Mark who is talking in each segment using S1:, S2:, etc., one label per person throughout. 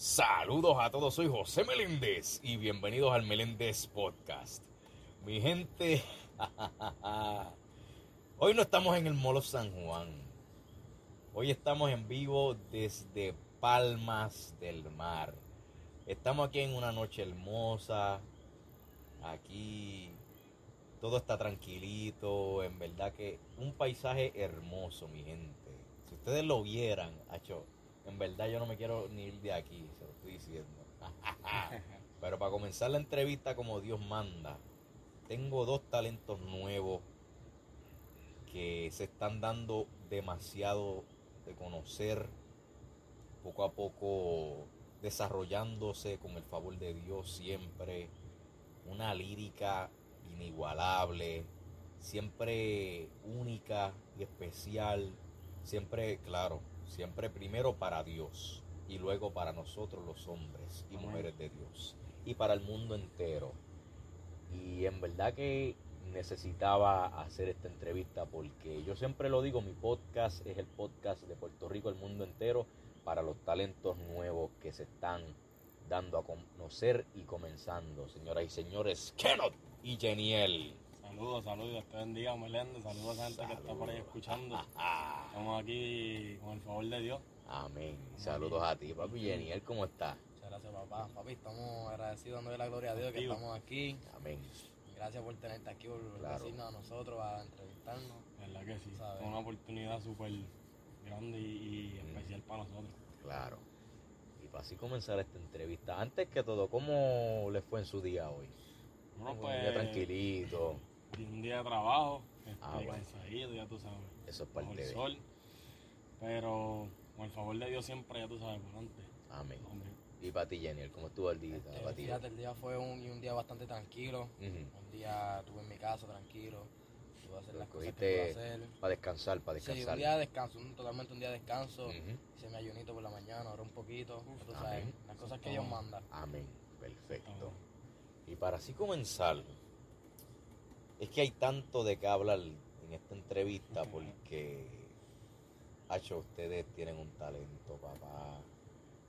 S1: Saludos a todos, soy José Meléndez y bienvenidos al Meléndez Podcast. Mi gente, hoy no estamos en el Molo San Juan. Hoy estamos en vivo desde Palmas del Mar. Estamos aquí en una noche hermosa. Aquí todo está tranquilito. En verdad que un paisaje hermoso, mi gente. Si ustedes lo vieran, hecho en verdad yo no me quiero ni ir de aquí, se lo estoy diciendo. Pero para comenzar la entrevista como Dios manda, tengo dos talentos nuevos que se están dando demasiado de conocer, poco a poco desarrollándose con el favor de Dios siempre. Una lírica inigualable, siempre única y especial, siempre, claro, Siempre primero para Dios y luego para nosotros los hombres y mujeres de Dios y para el mundo entero. Y en verdad que necesitaba hacer esta entrevista porque yo siempre lo digo, mi podcast es el podcast de Puerto Rico, el mundo entero, para los talentos nuevos que se están dando a conocer y comenzando. Señoras y señores, Kenneth y Geniel.
S2: Saludos, saludos, te bendiga, Meléndez. Saludos a la gente que está por ahí escuchando. Estamos aquí con el favor de Dios.
S1: Amén. Saludos a ti, papi Geniel, ¿cómo estás?
S3: Muchas gracias, papá. Papi, estamos agradecidos dándole la gloria a Dios que estamos aquí.
S1: Amén.
S3: Gracias por tenerte aquí, por decirnos a nosotros, a entrevistarnos.
S2: ¿Verdad que sí? Es una oportunidad súper grande y, mm. especial para nosotros.
S1: Claro. Y para así comenzar esta entrevista, antes que todo, ¿cómo les fue en su día hoy?
S2: Bueno, pues, un día
S1: tranquilito
S2: un día de trabajo, este, ah, cansadito, ya tú sabes.
S1: Eso es parte
S2: el sol. Pero con el favor de Dios siempre, ya tú sabes, por antes.
S1: Amén. Y para ti, Jenny, ¿cómo estuvo el día?
S3: Este, fíjate, el día fue un, un día bastante tranquilo. Un día estuve en mi casa tranquilo. Tuve a hacer las cosas que hacer.
S1: Para descansar, para descansar.
S3: Sí, un día de descanso, totalmente un día de descanso. Hice mi ayunito por la mañana, ahora un poquito. tú sabes, las cosas que Dios manda.
S1: Amén. Perfecto. Y para así comenzar, es que hay tanto de qué hablar en esta entrevista porque, hecho, ustedes tienen un talento, papá.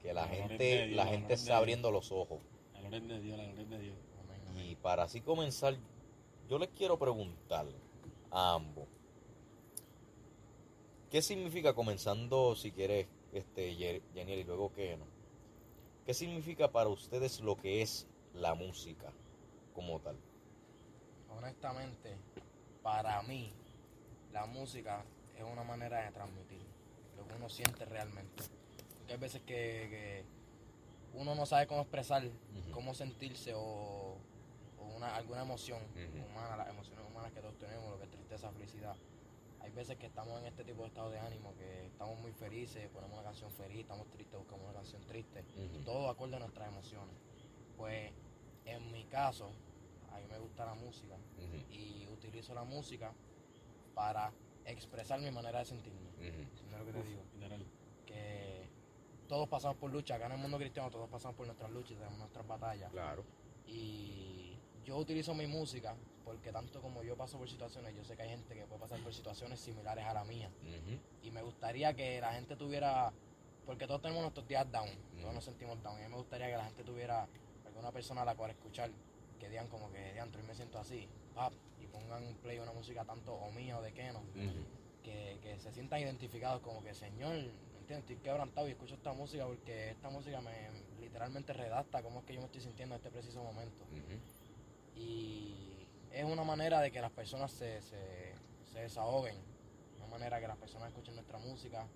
S1: Que la, gente, la gente está abriendo los ojos.
S2: La gloria de Dios, la gloria de Dios.
S1: Y para así comenzar, yo les quiero preguntar a ambos. ¿Qué significa comenzando, si quieres, este, Yaniel, y luego qué no? ¿Qué significa para ustedes lo que es la música como tal?
S3: Honestamente, para mí, la música es una manera de transmitir lo que uno siente realmente. Porque hay veces que, uno no sabe cómo expresar, cómo sentirse o, una, alguna emoción humana, las emociones humanas que todos tenemos, lo que es tristeza, felicidad. Hay veces que estamos en este tipo de estado de ánimo, que estamos muy felices, ponemos una canción feliz, estamos tristes, buscamos una canción triste, todo acorde a nuestras emociones. Pues en mi caso, a mí me gusta la música y utilizo la música para expresar mi manera de sentirme. lo que te digo? Que todos pasamos por lucha, acá en el mundo cristiano todos pasamos por nuestras luchas, tenemos nuestras batallas.
S1: Claro.
S3: Y yo utilizo mi música porque tanto como yo paso por situaciones, yo sé que hay gente que puede pasar por situaciones similares a la mía. Y me gustaría que la gente tuviera, porque todos tenemos nuestros días down, todos nos sentimos down. Y a mí me gustaría que la gente tuviera alguna persona a la cual escuchar que digan como que diantro y me siento así, pap, y pongan un play una música tanto o mía o de Keno, que, que, se sientan identificados como que, señor, ¿entiendes? Estoy quebrantado y escucho esta música porque esta música me literalmente redacta cómo es que yo me estoy sintiendo en este preciso momento. Y es una manera de que las personas se, se, se desahoguen, una manera que las personas escuchen nuestra música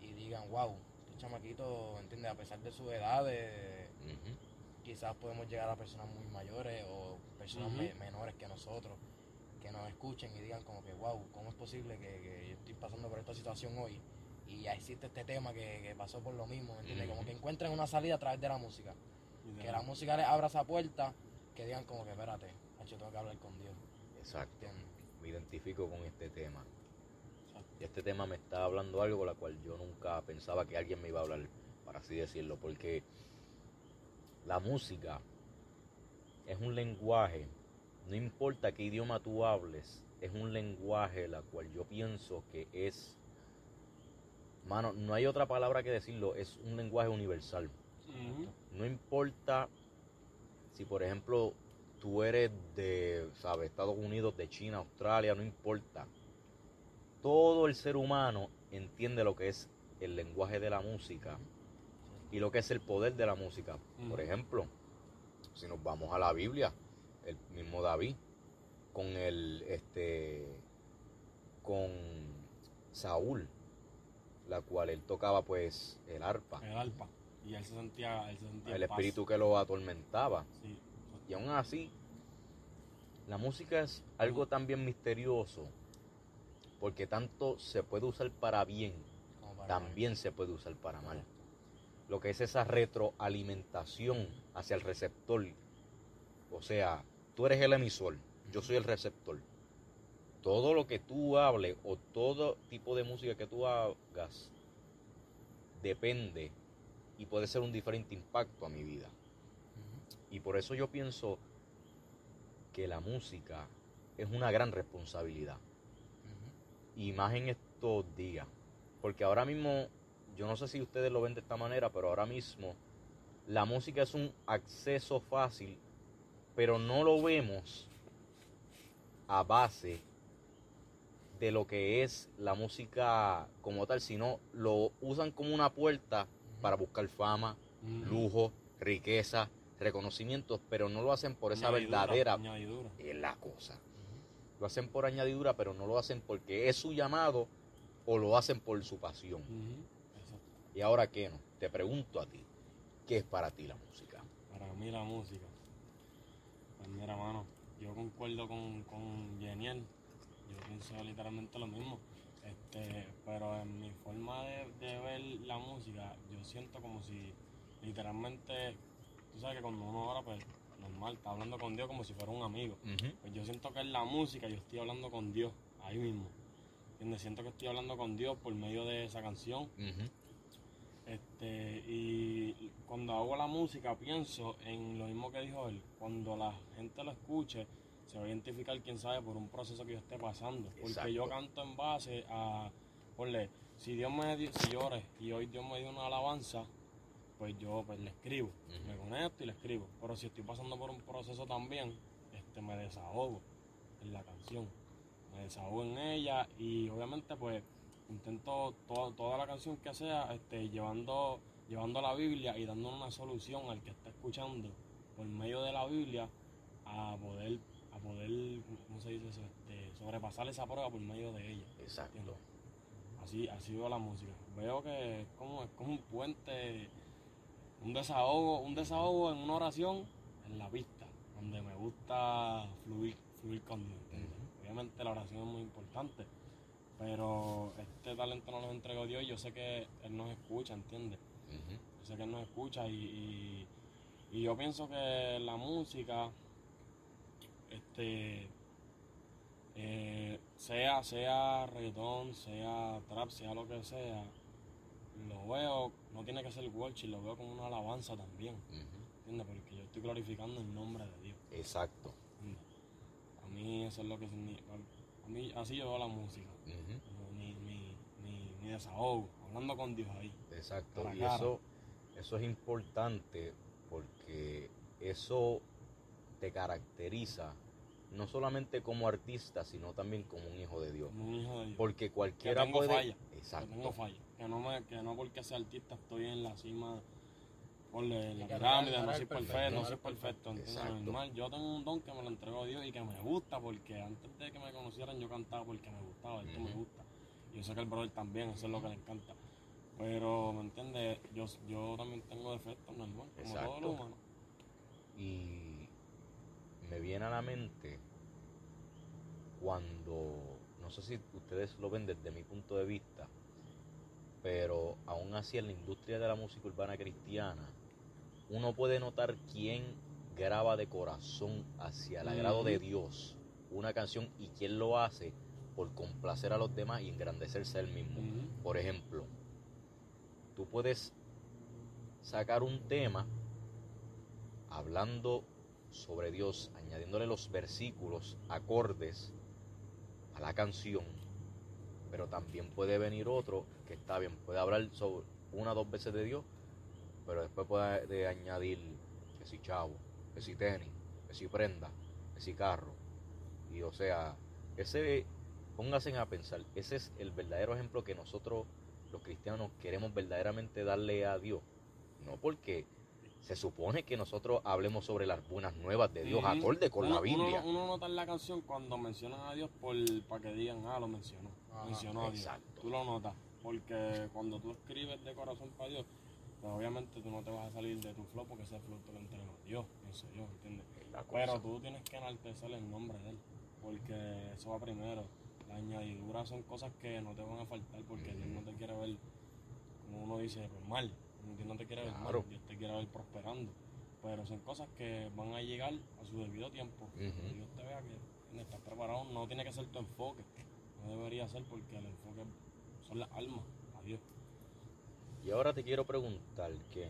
S3: y digan, wow, este chamaquito, ¿entiendes? A pesar de su edad, de, quizás podemos llegar a personas muy mayores o personas menores que nosotros que nos escuchen y digan como que, wow, ¿cómo es posible que, yo estoy pasando por esta situación hoy? Y existe este tema que, pasó por lo mismo, ¿entiendes? Como que encuentren una salida a través de la música. Que la música les abra esa puerta, que digan como que, espérate, yo tengo que hablar con Dios.
S1: Exacto. Me identifico con este tema. Y este tema me está hablando algo con la cual yo nunca pensaba que alguien me iba a hablar, para así decirlo, porque la música es un lenguaje, no importa qué idioma tú hables, es un lenguaje la cual yo pienso que es, mano, no hay otra palabra que decirlo, es un lenguaje universal. No importa si, por ejemplo, tú eres de, ¿sabes? Estados Unidos, de China, Australia, no importa. Todo el ser humano entiende lo que es el lenguaje de la música y lo que es el poder de la música. Por ejemplo, si nos vamos a la Biblia, el mismo David con el este con Saúl, la cual él tocaba pues el arpa,
S2: El alpa. Y él se sentía, él se sentía
S1: el
S2: paz.
S1: espíritu que lo atormentaba.
S2: Sí.
S1: Y aún así, la música es algo también misterioso, porque tanto se puede usar para bien,
S3: para-
S1: también se puede usar para mal. Lo que es esa retroalimentación hacia el receptor. O sea, tú eres el emisor, yo soy el receptor. Todo lo que tú hables o todo tipo de música que tú hagas depende y puede ser un diferente impacto a mi vida. Y por eso yo pienso que la música es una gran responsabilidad. Y más en estos días. Porque ahora mismo, yo no sé si ustedes lo ven de esta manera, pero ahora mismo la música es un acceso fácil, pero no lo vemos a base de lo que es la música como tal, sino lo usan como una puerta para buscar fama, lujo, riqueza, reconocimientos, pero no lo hacen por esa
S2: Añadidura,
S1: verdadera
S2: añadidura.
S1: es la cosa. Lo hacen por añadidura, pero no lo hacen porque es su llamado o lo hacen por su pasión. Y ahora qué no, te pregunto a ti, ¿qué es para ti la música?
S2: Para mí la música. Pues mira, mano, yo concuerdo con, con Geniel. Yo pienso literalmente lo mismo. Este, pero en mi forma de, de ver la música, yo siento como si literalmente, tú sabes que cuando uno ora, pues normal, está hablando con Dios como si fuera un amigo. Pues yo siento que en la música yo estoy hablando con Dios, ahí mismo. ¿Entiendes? Siento que estoy hablando con Dios por medio de esa canción.
S1: Ujú.
S2: Este, y cuando hago la música pienso en lo mismo que dijo él. Cuando la gente lo escuche, se va a identificar, quién sabe, por un proceso que yo esté pasando. Porque yo canto en base a, ponle, si Dios me dio, si llores y hoy Dios me dio una alabanza, pues yo pues le escribo, me conecto y le escribo. Pero si estoy pasando por un proceso también, este, me desahogo en la canción. Me desahogo en ella y obviamente pues intento to- toda la canción que sea este, llevando, llevando la Biblia y dando una solución al que está escuchando por medio de la Biblia a poder, a poder ¿cómo se dice eso? Este, sobrepasar esa prueba por medio de ella.
S1: Exacto.
S2: Así, así veo la música. Veo que es como, es como un puente, un desahogo, un desahogo en una oración en la pista, donde me gusta fluir, fluir con Dios. Obviamente la oración es muy importante, pero este talento no lo entregó Dios y yo sé que Él nos escucha, ¿entiendes? Yo sé que Él nos escucha y, y, y yo pienso que la música, este, eh, sea, sea reggaetón, sea trap, sea lo que sea, lo veo, no tiene que ser worship, lo veo como una alabanza también,
S1: Ujú.
S2: ¿entiendes? Porque yo estoy glorificando el nombre de Dios.
S1: Exacto.
S2: ¿entiendes? A mí eso es lo que significa, a mí así yo veo la música,
S1: Ujú.
S2: como mi, mi, mi, mi desahogo, hablando con Dios ahí.
S1: Exacto. Y
S2: cara.
S1: eso, eso es importante porque eso te caracteriza no solamente como artista, sino también como un hijo de Dios.
S2: Un hijo de Dios.
S1: Porque
S2: que
S1: cualquiera
S2: tengo
S1: puede.
S2: falla, que
S1: Exacto.
S2: tengo falla, que no me, que no porque sea artista estoy en la cima, ponle la pirámide,
S3: no
S2: soy
S3: perfecto,
S2: perfecto, no soy perfecto. Normal, yo tengo un don que me lo entregó Dios y que me gusta porque antes de que me conocieran yo cantaba porque me gustaba, esto me
S1: Ujú.
S2: gusta. Y yo sé que el brother también, eso es lo que le encanta. Pero, ¿me entiendes? Yo, yo también tengo defectos, normal, como
S1: Exacto.
S2: todo lo humano.
S1: Y me viene a la mente cuando, no sé si ustedes lo ven desde mi punto de vista, pero aún así en la industria de la música urbana cristiana, uno puede notar quién graba de corazón hacia el agrado de. Dios una canción y quién lo hace por complacer a los demás y engrandecerse a él mismo. Por ejemplo, tú puedes sacar un tema hablando sobre Dios, añadiéndole los versículos, acordes a la canción, pero también puede venir otro que está bien, puede hablar sobre una o dos veces de Dios, pero después puede añadir que si chavo, que si tenis, que si prenda, que si carro. Y o sea, ese, pónganse a pensar, ese es el verdadero ejemplo que nosotros los cristianos queremos verdaderamente darle a Dios. No porque se supone que nosotros hablemos sobre las buenas nuevas de Dios, acorde con la Biblia.
S2: Uno, nota en la canción cuando mencionan a Dios por, para que digan, ah, lo mencionó, mencionó a Dios. Tú lo notas, porque cuando tú escribes de corazón para Dios, pues obviamente tú no te vas a salir de tu flow porque ese flow te lo entregó Dios, pienso yo, ¿entiendes? Pero tú tienes que enaltecer el nombre de Él, porque eso va primero. Las añadiduras son cosas que no te van a faltar porque Dios no te quiere ver, como uno dice, pues mal. Dios no te quiere ver mal, Dios te quiere ver prosperando. Pero son cosas que van a llegar a su debido tiempo. Dios te vea que estás preparado, no tiene que ser tu enfoque. No debería ser porque el enfoque son las almas, a Dios.
S1: Y ahora te quiero preguntar, que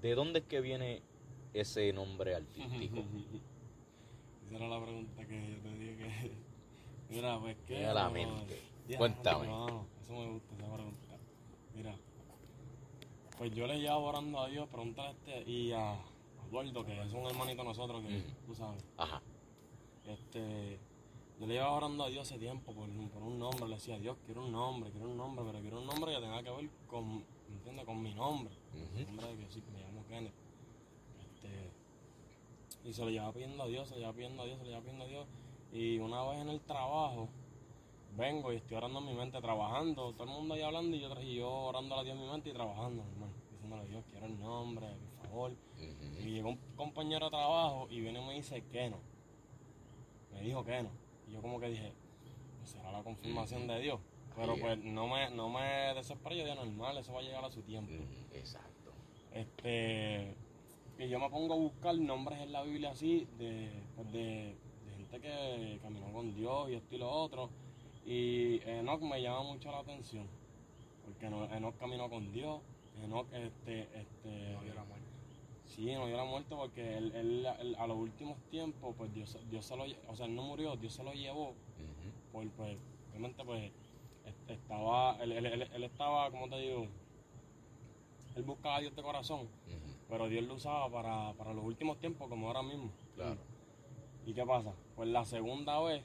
S1: ¿de dónde es que viene ese nombre artístico?
S2: Esa era la pregunta que yo te dije que. Mira, pues que.
S1: la mente. Cuéntame.
S2: No, eso me gusta, esa pregunta. Mira, pues yo le llevo orando a Dios, pregúntale a este y a, Eduardo, que es un hermanito de nosotros, que tú sabes. Ajá. Este yo le iba orando a Dios hace tiempo por, un nombre, le decía, Dios, quiero un nombre, quiero un nombre, pero quiero un nombre que tenga que ver con, ¿entiendes? Con mi nombre. Nombre de que sí, me llamo Kenneth. Este, y se lo llevaba pidiendo a Dios, se lo llevaba pidiendo a Dios, se lo llevaba pidiendo a Dios. Y una vez en el trabajo, vengo y estoy orando en mi mente, trabajando, todo el mundo ahí hablando y yo, y yo orando a Dios en mi mente y trabajando, hermano, diciéndole a Dios, quiero el nombre, por favor. Y llegó un compañero de trabajo y viene y me dice que no. Me dijo que no yo como que dije, pues será la confirmación de Dios. Pero pues no me, no me desesperé, yo dije, normal, eso va a llegar a su tiempo.
S1: exacto.
S2: Este, y yo me pongo a buscar nombres en la Biblia así de, pues de, gente que caminó con Dios y esto y lo otro. Y Enoch me llama mucho la atención, porque Enoch caminó con Dios, Enoch este, este, Sí, no dio la muerte porque él, a los últimos tiempos, pues Dios, Dios se lo o sea, él no murió, Dios se lo llevó. pues, obviamente, pues, estaba, él, él, estaba, como te digo, él buscaba a Dios de corazón, pero Dios lo usaba para, para, los últimos tiempos, como ahora mismo.
S1: Claro.
S2: ¿Y qué pasa? Pues la segunda vez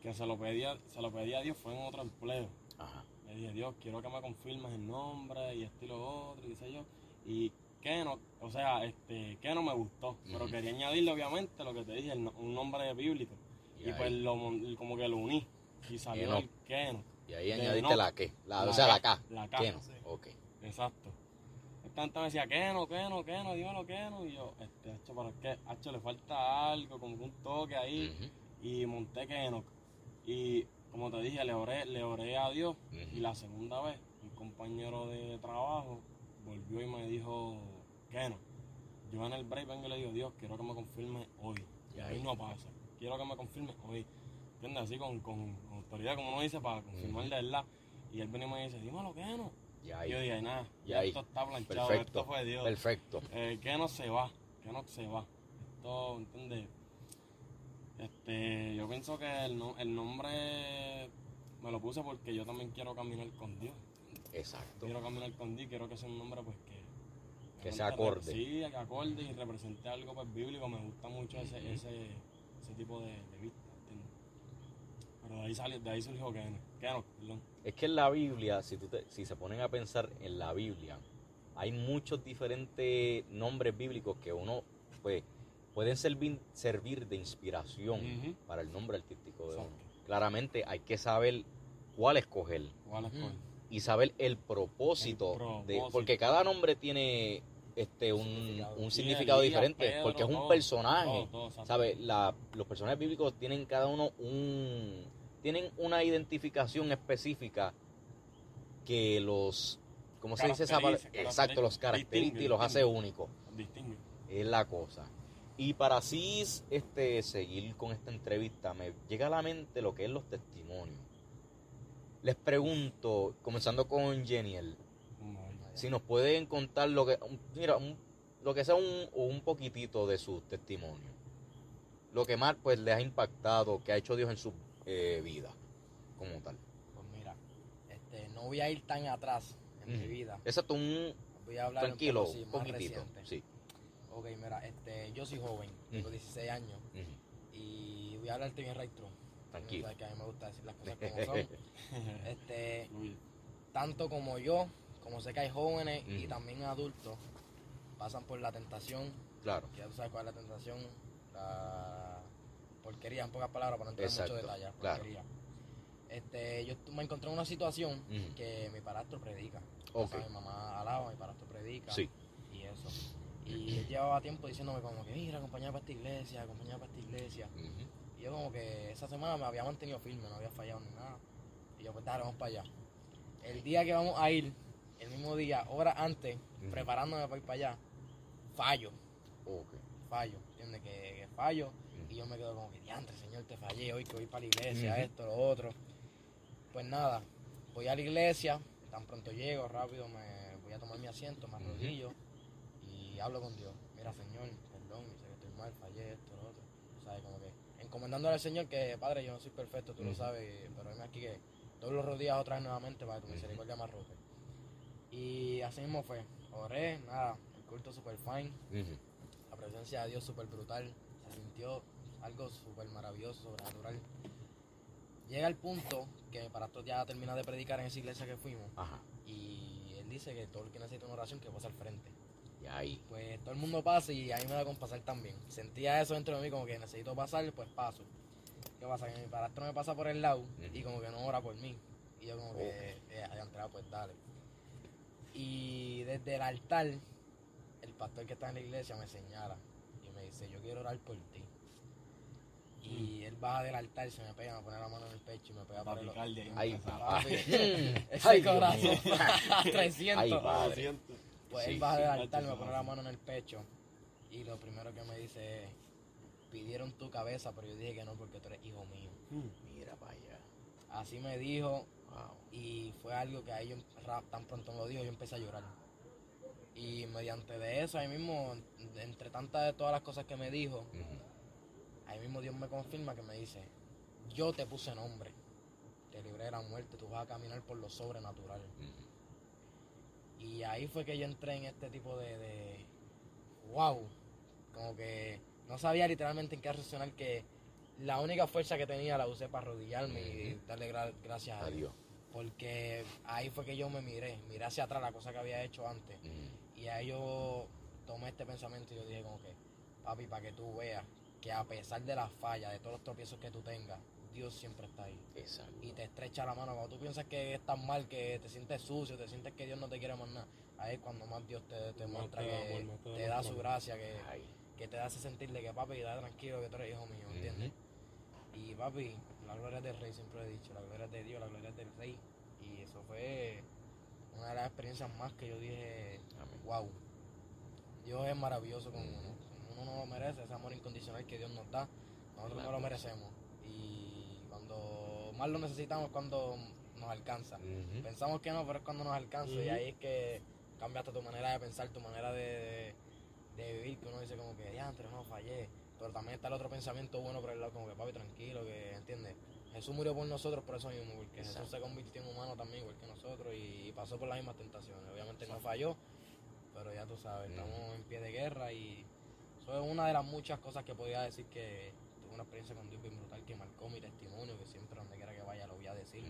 S2: que se lo pedía, se lo pedía a Dios fue en otro empleo.
S1: Ajá.
S2: Le dije, Dios, quiero que me confirmes el nombre y esto y lo otro, y dice yo. Y que no, o sea, este, que no me gustó, pero quería añadirle obviamente lo que te dije, un nombre bíblico. Y, pues lo, como que lo uní y salió el Keno.
S1: Y ahí añadiste la que, la, o sea, la K.
S2: La K.
S1: Keno. Ok.
S2: Exacto. Esta me decía, Keno, Keno, Keno, dímelo Keno. Y yo, este, hecho, ¿para qué? Hacho, le falta algo, como un toque ahí. Y monté Keno. Y como te dije, le oré, le oré a Dios. Y la segunda vez, un compañero de trabajo volvió y me dijo, que no. Yo en el break vengo y le digo, Dios, quiero que me confirme hoy. Y ahí no pasa. Quiero que me confirme hoy. ¿Entiendes? Así con, con, autoridad, como uno dice, para confirmar de verdad. Y él viene y me dice, dímelo, que no. Y yo dije, nada, esto está planchado, Perfecto. esto fue Dios.
S1: Perfecto.
S2: Eh, que no se va, que no se va. Esto, ¿entiendes? Este, yo pienso que el, el nombre me lo puse porque yo también quiero caminar con Dios.
S1: Exacto.
S2: Quiero caminar con Dios, quiero que sea un nombre pues que
S1: que sea acorde.
S2: Sí, que acorde y represente algo pues, bíblico. Me gusta mucho ese, ese, ese tipo de, de vista. De ahí, sale, de ahí surgió que, que no, perdón.
S1: Es que en la Biblia, si, tú si se ponen a pensar en la Biblia, hay muchos diferentes nombres bíblicos que uno pues pueden servir, servir de inspiración para el nombre artístico de uno. Claramente hay que saber cuál escoger.
S2: ¿Cuál escoger?
S1: Y saber el propósito, propósito. de porque cada nombre tiene este un, significado diferente porque es un personaje ¿sabes? los personajes bíblicos tienen cada uno un tienen una identificación específica que los ¿cómo se dice esa exacto los caracteriza y los hace únicos es la cosa. Y para así este seguir con esta entrevista me llega a la mente lo que es los testimonios. Les pregunto comenzando con Geniel si nos pueden contar lo que, mira, lo que sea un, un poquitito de su testimonio. Lo que más pues les ha impactado, que ha hecho Dios en su eh, vida, como tal.
S3: Pues mira, este, no voy a ir tan atrás en mi vida.
S1: Exacto, un,
S3: voy a hablar
S1: Tranquilo,
S3: un poco, sí,
S1: poquitito.
S3: reciente.
S1: Sí.
S3: Ok, mira, este, yo soy joven, tengo
S1: Ujú.
S3: 16 años
S1: Ujú.
S3: y voy a hablarte bien right through.
S1: Tranquilo.
S3: Sabes que a mí me gusta decir las cosas como son. Este, tanto como yo, como sé que hay jóvenes y también adultos, pasan por la tentación,
S1: Claro.
S3: ya tú sabes cuál es la tentación, la porquería, en pocas palabras, para no entrar en mucho detalle,
S1: claro.
S3: porquería. Este, yo me encontré en una situación que mi padrastro predica.
S1: Ok.
S3: O sea, mi mamá alaba, mi padrastro predica.
S1: Sí.
S3: Y eso. Y él llevaba tiempo diciéndome como que, mira, acompañame para esta iglesia, acompañame para esta iglesia. Y yo como que esa semana me había mantenido firme, no había fallado ni nada. Y yo, pues dale, vamos para allá. El día que vamos a ir, el mismo día, horas antes,
S1: Ujú.
S3: preparándome para ir para allá, fallo,
S1: Ok.
S3: fallo, ¿entiendes? Que, que fallo. Y yo me quedo como que, diantre, señor, te fallé hoy que voy para la iglesia, esto, lo otro. Pues nada, voy a la iglesia, tan pronto llego, rápido me voy a tomar mi asiento, me arrodillo y hablo con Dios. Mira, Señor, perdón, sé que estoy mal, fallé, esto, lo otro. ¿Sabes? Como que encomendándole al Señor que, Padre, yo no soy perfecto, tú lo sabes, pero dime aquí que todos los rodillas otra vez nuevamente para que tu misericordia me arrope. Y así mismo fue. Oré, nada, el culto super fine, la presencia de Dios súper brutal. Se sintió algo súper maravilloso, sobrenatural. Llega el punto que para esto ya termina de predicar en esa iglesia que fuimos.
S1: Ajá.
S3: Y él dice que todo el que necesita una oración que pasa al frente.
S1: Y ahí.
S3: Pues todo el mundo pasa y a mí me da con pasar también. Sentía eso dentro de mí como que necesito pasar, pues paso. ¿Qué pasa? Que mi padrastro me pasa por el lado y como que no ora por mí. Y yo como que, eh, haya entrado, pues dale. Y desde el altar, el pastor que está en la iglesia me señala y me dice, yo quiero orar por ti. Y él baja del altar, se me pega, me pone la mano en el pecho y me pega por el y
S1: Ay.
S3: "Papi, Ese corazón
S1: mío.
S3: a 300.
S1: Ay, padre.
S2: Siento.
S3: Pues
S1: Sí,
S3: él baja
S1: sí,
S3: del altar, me pone la mano en el pecho y lo primero que me dice es, pidieron tu cabeza, pero yo dije que no porque tú eres hijo mío.
S2: Mm.
S1: Mira para allá.
S3: Así me dijo
S1: Wow.
S3: y fue algo que ahí yo, ra- tan pronto me lo dijo, yo empecé a llorar. Y mediante de eso, ahí mismo, entre tantas de todas las cosas que me dijo. Ahí mismo Dios me confirma que me dice, yo te puse nombre, te libré de la muerte, tú vas a caminar por lo sobrenatural. Y ahí fue que yo entré en este tipo de, de wow, como que no sabía literalmente en qué reaccionar, que la única fuerza que tenía la usé para arrodillarme y darle gra- gracias a Dios. Porque ahí fue que yo me miré, miré hacia atrás la cosa que había hecho antes. Y ahí yo tomé este pensamiento y yo dije como que, papi, para que tú veas que a pesar de las fallas, de todos los tropiezos que tú tengas, Dios siempre está ahí.
S1: Exacto.
S3: Y te estrecha la mano. Cuando tú piensas que estás mal, que te sientes sucio, te sientes que Dios no te quiere más nada, ahí es cuando más Dios te, muestra
S2: te da
S3: que
S2: amor, te
S3: te,
S2: da
S3: su gracia, que, que te hace sentirle que papi, da tranquilo que tú eres hijo mío, ¿entiendes? Y papi, la gloria es del rey, siempre lo he dicho, la gloria es de Dios, la gloria es del rey. Y eso fue una de las experiencias más que yo dije,
S1: Amén.
S3: wow, Dios es maravilloso con uno. Uno no lo merece, ese amor incondicional que Dios nos da, nosotros no lo merecemos. Y cuando más lo necesitamos es cuando nos alcanza. Pensamos que no, pero es cuando nos alcanza. Y ahí es que cambia hasta tu manera de pensar, tu manera de, de vivir, que uno dice como que, diantre, no, fallé. Pero también está el otro pensamiento bueno por el lado, como que, papi, tranquilo, que, ¿entiendes? Jesús murió por nosotros por eso mismo, porque Jesús se convirtió en humano también, igual que nosotros, y pasó por las mismas tentaciones. Obviamente no falló, pero ya tú sabes, estamos en pie de guerra y eso es una de las muchas cosas que podía decir que tuve una experiencia con Dios bien brutal que marcó mi testimonio, que siempre donde quiera que vaya lo voy a decir.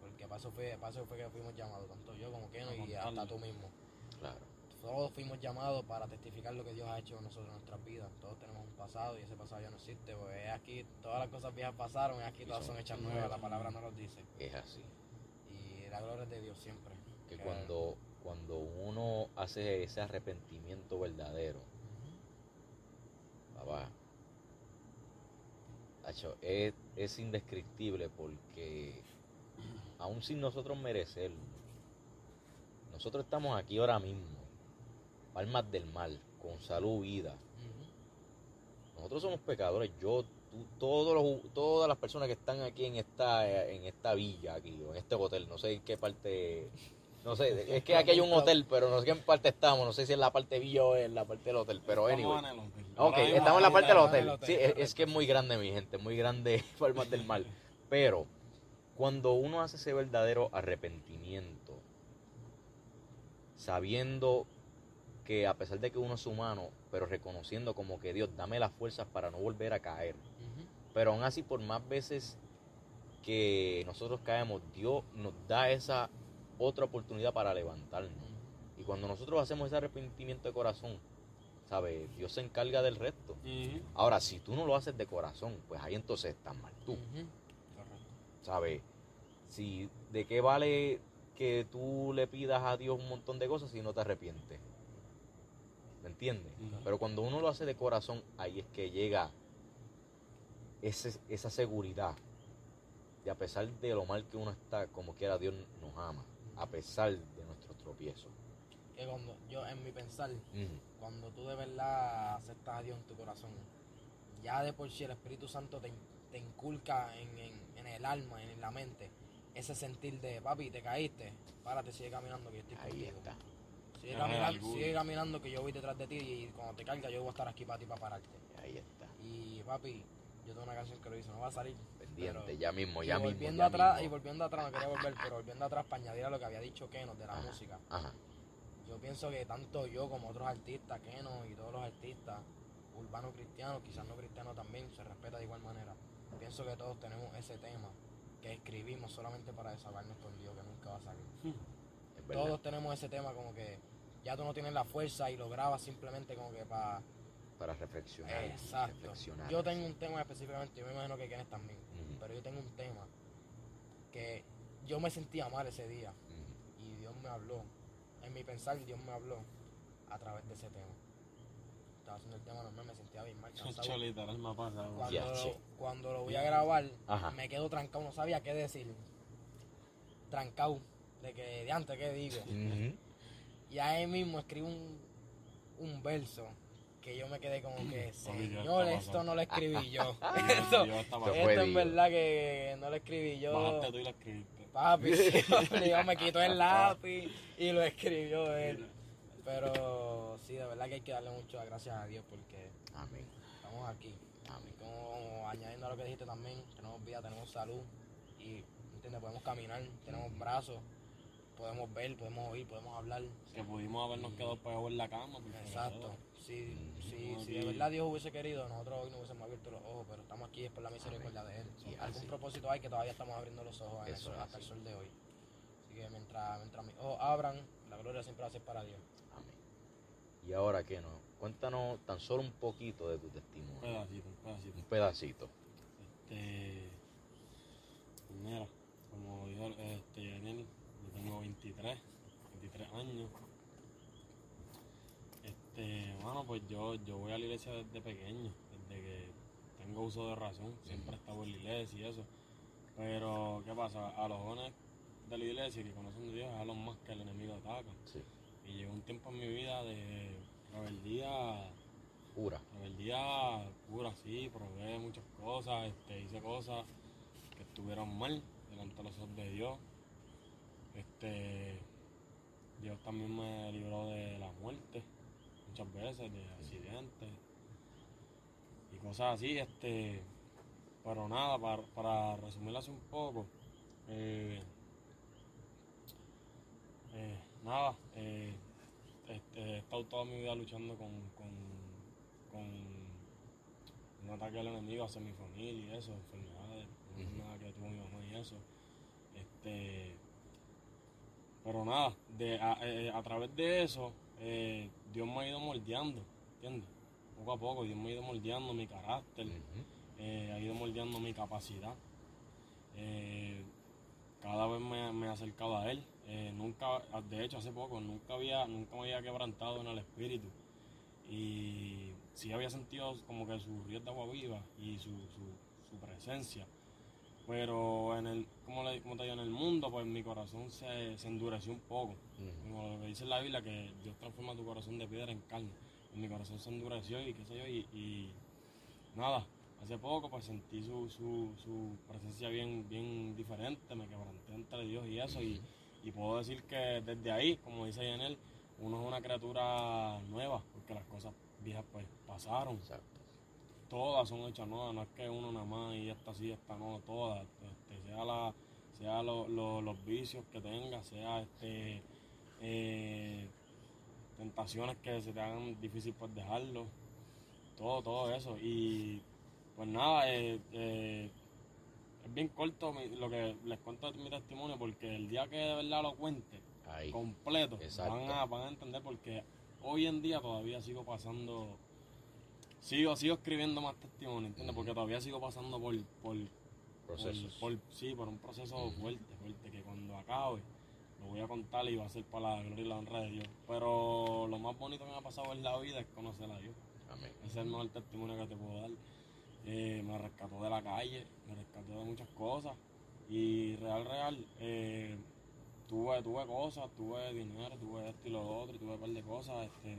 S3: Porque para eso fue, para eso fue que fuimos llamados, tanto yo como Keno y hasta tú mismo.
S1: Claro.
S3: Todos fuimos llamados para testificar lo que Dios ha hecho con nosotros en nuestras vidas. Todos tenemos un pasado y ese pasado ya no existe. Pues es aquí, todas las cosas viejas pasaron, es aquí todas son hechas nuevas, la palabra no lo dice.
S1: Es así.
S3: Y la gloria es de Dios siempre.
S1: Que
S3: Que-
S1: cuando, cuando uno hace ese arrepentimiento verdadero, papá, es, es indescriptible porque aún sin nosotros merecerlo, nosotros estamos aquí ahora mismo, palmas del mal, con salud, vida. Nosotros somos pecadores, yo, tú, todos los, todas las personas que están aquí en esta, en esta villa aquí, o en este hotel, no sé en qué parte, no sé, es que aquí hay un hotel, pero no sé en qué parte estamos, no sé si en la parte villa o en la parte del hotel, pero
S2: Estamos
S1: anyway.
S2: en el hotel.
S1: Ok,
S2: Ahora
S1: estamos en la parte del hotel.
S3: el hotel,
S1: Sí, es, que es muy grande, mi gente, muy grande Palmas del Mar. Pero cuando uno hace ese verdadero arrepentimiento, sabiendo que a pesar de que uno es humano, pero reconociendo como que Dios, dame las fuerzas para no volver a caer. Pero aún así, por más veces que nosotros caemos, Dios nos da esa otra oportunidad para levantarnos. Y cuando nosotros hacemos ese arrepentimiento de corazón, ¿sabes? Dios se encarga del resto. Ahora, si tú no lo haces de corazón, pues ahí entonces estás mal tú. ¿sabes? Si, ¿De qué vale que tú le pidas a Dios un montón de cosas si no te arrepientes? ¿Me entiendes? Pero cuando uno lo hace de corazón, ahí es que llega ese- esa seguridad. Y a pesar de lo mal que uno está, como quiera, Dios nos ama. A pesar de nuestros tropiezos.
S3: Que cuando yo, en mi pensar, cuando tú de verdad aceptas a Dios en tu corazón, ya de por sí el Espíritu Santo te, te inculca en, en- en el alma, en la mente, ese sentir de, papi, te caíste, párate, sigue caminando que yo estoy
S1: Ahí
S3: contigo.
S1: está.
S3: Sigue caminando, sigue caminando que yo voy detrás de ti y cuando te caiga yo voy a estar aquí para ti, para pararte.
S1: Ahí está.
S3: Y papi, yo tengo una canción que lo hizo, no va a salir.
S1: Pendiente,
S3: pero-
S1: ya mismo,
S3: y
S1: ya mismo.
S3: volviendo
S1: ya
S3: atrás,
S1: mismo.
S3: y volviendo atrás, no quería volver, pero volviendo atrás para añadir a lo que había dicho Keno de la
S1: Ajá.
S3: música.
S1: Ajá.
S3: Yo pienso que tanto yo como otros artistas, Keno y todos los artistas, urbanos cristianos, quizás no cristianos también, se respeta de igual manera. Pienso que todos tenemos ese tema que escribimos solamente para desahogarnos con Dios, que nunca va a salir.
S1: Verdad.
S3: Todos tenemos ese tema como que ya tú no tienes la fuerza y lo grabas simplemente como que para...
S1: Para reflexionar.
S3: Exacto.
S1: reflexionar.
S3: Yo tengo un tema específicamente, yo me imagino que Kenneth también, pero yo tengo un tema que yo me sentía mal ese día y Dios me habló. En mi pensar, Dios me habló a través de ese tema. Estaba haciendo el tema normal, me sentía bien mal. Cuando, lo, cuando lo voy a grabar,
S1: Ajá.
S3: me quedo trancado, no sabía qué decir. Trancado, de que de antes, ¿qué digo? Y ahí mismo escribo un, un verso que yo me quedé como que, Señor, esto no lo escribí yo. Esto
S1: Esto
S3: esto en verdad que no lo escribí yo.
S2: Bajaste tú y la escribiste.
S3: Papi, sí, obligado, me quitó el lápiz y lo escribió él. Pero sí, de verdad que hay que darle muchas gracias a Dios porque
S1: Amén.
S3: estamos aquí.
S1: Amén.
S3: Como añadiendo a lo que dijiste también, tenemos vida, tenemos salud y, ¿entiendes? Podemos caminar, tenemos brazos, podemos ver, podemos oír, podemos hablar.
S2: Que pudimos habernos quedado pegados en la cama.
S3: Exacto.
S2: nosotros-
S3: Si, si,
S2: Estamos
S3: si de verdad Dios hubiese querido, nosotros hoy no hubiésemos abierto los ojos, pero estamos aquí es por la misericordia de Él.
S1: Y
S3: Algún
S1: así.
S3: propósito hay que todavía estamos abriendo los ojos en
S1: Eso
S3: eso
S1: es
S3: hasta el sol de hoy. Así que mientras, mientras mis ojos abran, la gloria siempre va a ser para Dios.
S1: Amén. Y ahora que no, cuéntanos tan solo un poquito de tu
S2: Un
S1: testimonio.
S2: pedacito, un pedacito.
S1: Un pedacito.
S2: Este. Mira, como dijo este, Daniel, tengo 23, 23 años. Este, bueno, pues yo, yo voy a la iglesia desde pequeño, desde que tengo uso de razón, siempre he estado en la iglesia y eso. Pero, ¿qué pasa? A los jóvenes de la iglesia que conocen de Dios es a los más que el enemigo ataca.
S1: Sí.
S2: Y llegó un tiempo en mi vida de rebeldía
S1: Pura.
S2: Rebeldía pura, sí, probé muchas cosas, este, hice cosas que estuvieron mal delante de los ojos de Dios. Este, Dios también me libró de la muerte muchas veces, de accidentes y cosas así, este, pero nada, para, para resumirlo así un poco, eh, eh, nada, eh, este, he estado toda mi vida luchando con, con, con un ataque del enemigo hacia mi familia y eso, enfermedades, una enfermedad que tuvo mi mamá y eso. Este, pero nada, de, a, eh, a través de eso, eh, Dios me ha ido moldeando, ¿entiendes? Poco a poco, Dios me ha ido moldeando mi carácter, eh, ha ido moldeando mi capacidad. Cada vez me, me he acercado a Él. Nunca, de hecho, hace poco, nunca había, nunca me había quebrantado en el espíritu. Y sí había sentido como que su río de agua viva y su, su, su presencia. Pero en el, como, le, como te digo, en el mundo, pues mi corazón se, se endureció un poco. Como lo que dice la Biblia, que Dios transforma tu corazón de piedra en carne. Y mi corazón se endureció y qué sé yo, y, y nada, hace poco pues sentí su, su, su presencia bien, bien diferente, me quebranté entre Dios y eso, y, y puedo decir que desde ahí, como dice Yanel, uno es una criatura nueva, porque las cosas viejas pues pasaron,
S1: Exacto.
S2: Todas son hechas nuevas, no es que uno nada más y esta sí, esta no, todas, este, sea la, sea lo- lo- los vicios que tenga, sea este eh, tentaciones que se te hagan difícil pues dejarlo, todo, todo eso. Y pues nada, eh, eh, es bien corto mi- lo que les cuento de mi testimonio porque el día que de verdad lo cuente
S1: Ahí.
S2: completo van a, van a entender porque hoy en día todavía sigo pasando, sigo, sigo escribiendo más testimonios, ¿entiendes? Porque todavía sigo pasando por, por,
S1: Procesos.
S2: por- por- sí, por un proceso
S1: Ujú.
S2: fuerte, fuerte, que cuando acabe lo voy a contar y va a ser para la gloria y la honra de Dios. Pero lo más bonito que me ha pasado en la vida es conocer a Dios.
S1: Amén.
S2: Ese es el mejor testimonio que te puedo dar. Eh, me rescató de la calle, me rescató de muchas cosas. Y real, real, eh, tuve, tuve cosas, tuve dinero, tuve esto y lo otro, y tuve un par de cosas. Este,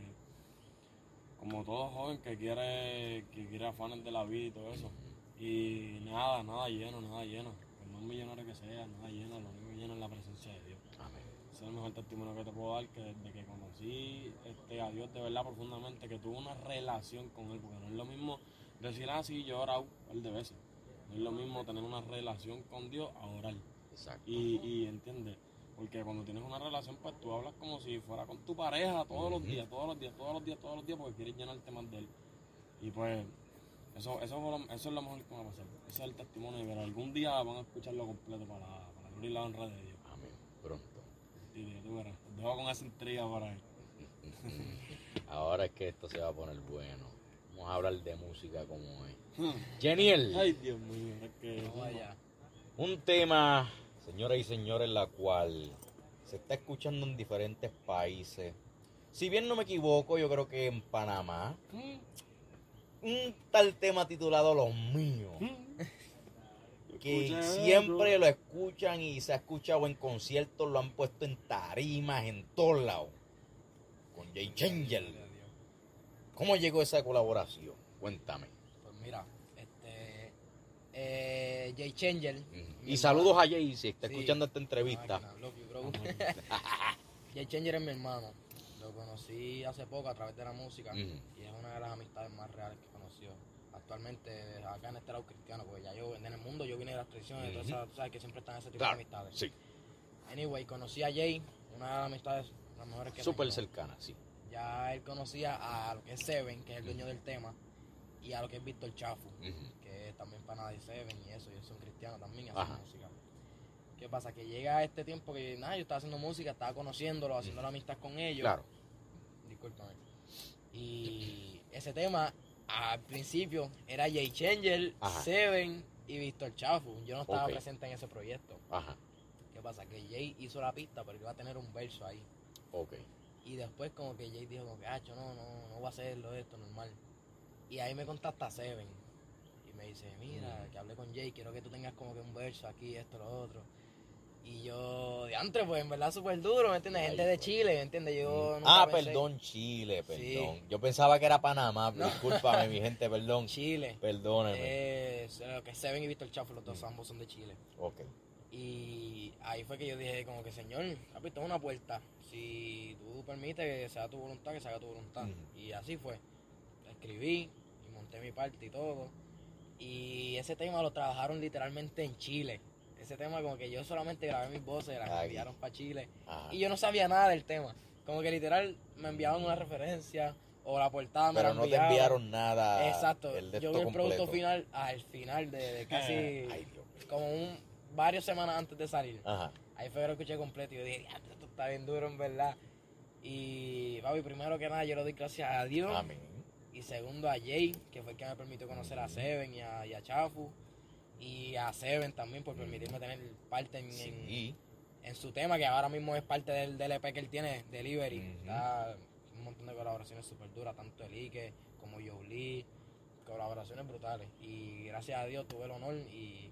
S2: como todo joven que quiere, que quiere afanes de la vida y todo eso. Y nada, nada lleno, nada lleno. Por más millonario que sea, nada lleno, lo único lleno es la presencia de Dios.
S1: Amén.
S2: Ese es el mejor testimonio que te puedo dar, que desde que conocí este, a Dios de verdad profundamente, que tuve una relación con Él, porque no es lo mismo decir así, yo he orado un par de veces. No es lo mismo tener una relación con Dios a orar.
S1: Exacto.
S2: Y, y entiende, porque cuando tienes una relación, pues tú hablas como si fuera con tu pareja todos los días, todos los días, todos los días, todos los días, porque quieres llenarte más de Él. Y pues, eso, eso, fue lo- eso es lo mejor que me va a pasar. Ese es el testimonio, pero algún día van a escucharlo completo para, para y la honra de Dios.
S1: Amén. Pronto.
S2: Ya tú verás. Te dejo con esa intriga por ahí.
S1: Ahora es que esto se va a poner bueno. Vamos a hablar de música como es. Geniel.
S2: Ay, Dios mío, es que.
S3: No vaya.
S1: Un tema, señoras y señores, la cual se está escuchando en diferentes países. Si bien no me equivoco, yo creo que en Panamá, un tal tema titulado Los Míos, que
S2: Escucha
S1: siempre lo escuchan y se ha escuchado en conciertos, lo han puesto en tarimas, en todos lados, con Jay Changer. ¿Cómo llegó esa colaboración? Cuéntame.
S3: Pues mira, este. Eh, Jay Changer. mi
S1: Y saludos a Jay si está
S3: Sí.
S1: escuchando esta entrevista.
S3: Máquina, love you, bro. Jay Changer es mi hermano. Lo conocí hace poco a través de la música y es una de las amistades más reales que conoció. Actualmente acá en este lado cristiano, porque ya yo en el mundo yo vine de las tradiciones,
S1: Ujú.
S3: entonces tú sabes que siempre están ese tipo
S1: Claro,
S3: de amistades.
S1: sí,
S3: Anyway, conocí a Jay, una de las amistades las mejores que
S1: súper cercana, sí.
S3: Ya él conocía a lo que es Seven, que es el dueño del tema, y a lo que es Víctor Chafu. También pana de Seven y eso, ellos son cristianos también y
S1: Ajá.
S3: música. ¿Qué pasa? Que llega este tiempo que nada, yo estaba haciendo música, estaba conociéndolo, haciendo la amistad con ellos.
S1: Claro.
S3: Discúlpame. Y ese tema, al principio, era Jay Changer,
S1: Ajá.
S3: Seven y Víctor Chafu. Yo no estaba presente en ese proyecto.
S1: Ajá,
S3: ¿Qué pasa? Que Jay hizo la pista, pero iba a tener un verso ahí.
S1: ok.
S3: Y después como que Jay dijo como que, ah, yo no, no, no voy a hacerlo esto, normal. Y ahí me contacta Seven. Me dice, mira,
S1: Mm.
S3: que hablé con Jay, quiero que tú tengas como que un verso aquí, esto, lo otro. Y yo, de antes, pues en verdad súper duro, ¿me entiendes? Gente de. Chile, ¿me entiendes? Yo
S1: Mm.
S3: nunca
S1: Ah,
S3: pensé-
S1: perdón, Chile,
S3: Sí.
S1: perdón. Yo pensaba que era Panamá,
S3: No.
S1: discúlpame, mi gente, perdón.
S3: Chile.
S1: Perdóneme.
S3: Eh, lo que Seven y Víctor Chaffo, los dos
S1: Mm.
S3: ambos son de Chile.
S1: Ok.
S3: Y ahí fue que yo dije como que, señor, es una puerta. Si tú permites que sea tu voluntad, que se haga tu voluntad. Y así fue. Escribí y monté mi parte y todo. Y ese tema lo trabajaron literalmente en Chile. Ese tema como que yo solamente grabé mis voces, las
S1: Ay.
S3: enviaron para Chile.
S1: Ajá.
S3: Y yo no sabía nada del tema. Como que literal me enviaban una referencia o la portada me
S1: Pero
S3: la
S1: no te enviaron nada.
S3: Exacto.
S1: El
S3: yo vi el producto final al final de, de casi
S1: Ay, Dios mío.
S3: como un varias semanas antes de salir.
S1: Ajá.
S3: Ahí fue que lo escuché completo y yo dije, "Diablo, esto está bien duro en verdad. Y papi, primero que nada yo le doy gracias a Dios.
S1: Amén.
S3: Y segundo a Jay, que fue el que me permitió conocer a Seven y a, y a Chafu. Y a Seven también por permitirme tener parte en, en-
S1: Sí.
S3: en su tema, que ahora mismo es parte del, del EP que él tiene, Delivery. Está un montón de colaboraciones súper duras, tanto el Ike como Joe Lee, colaboraciones brutales. Y gracias a Dios tuve el honor y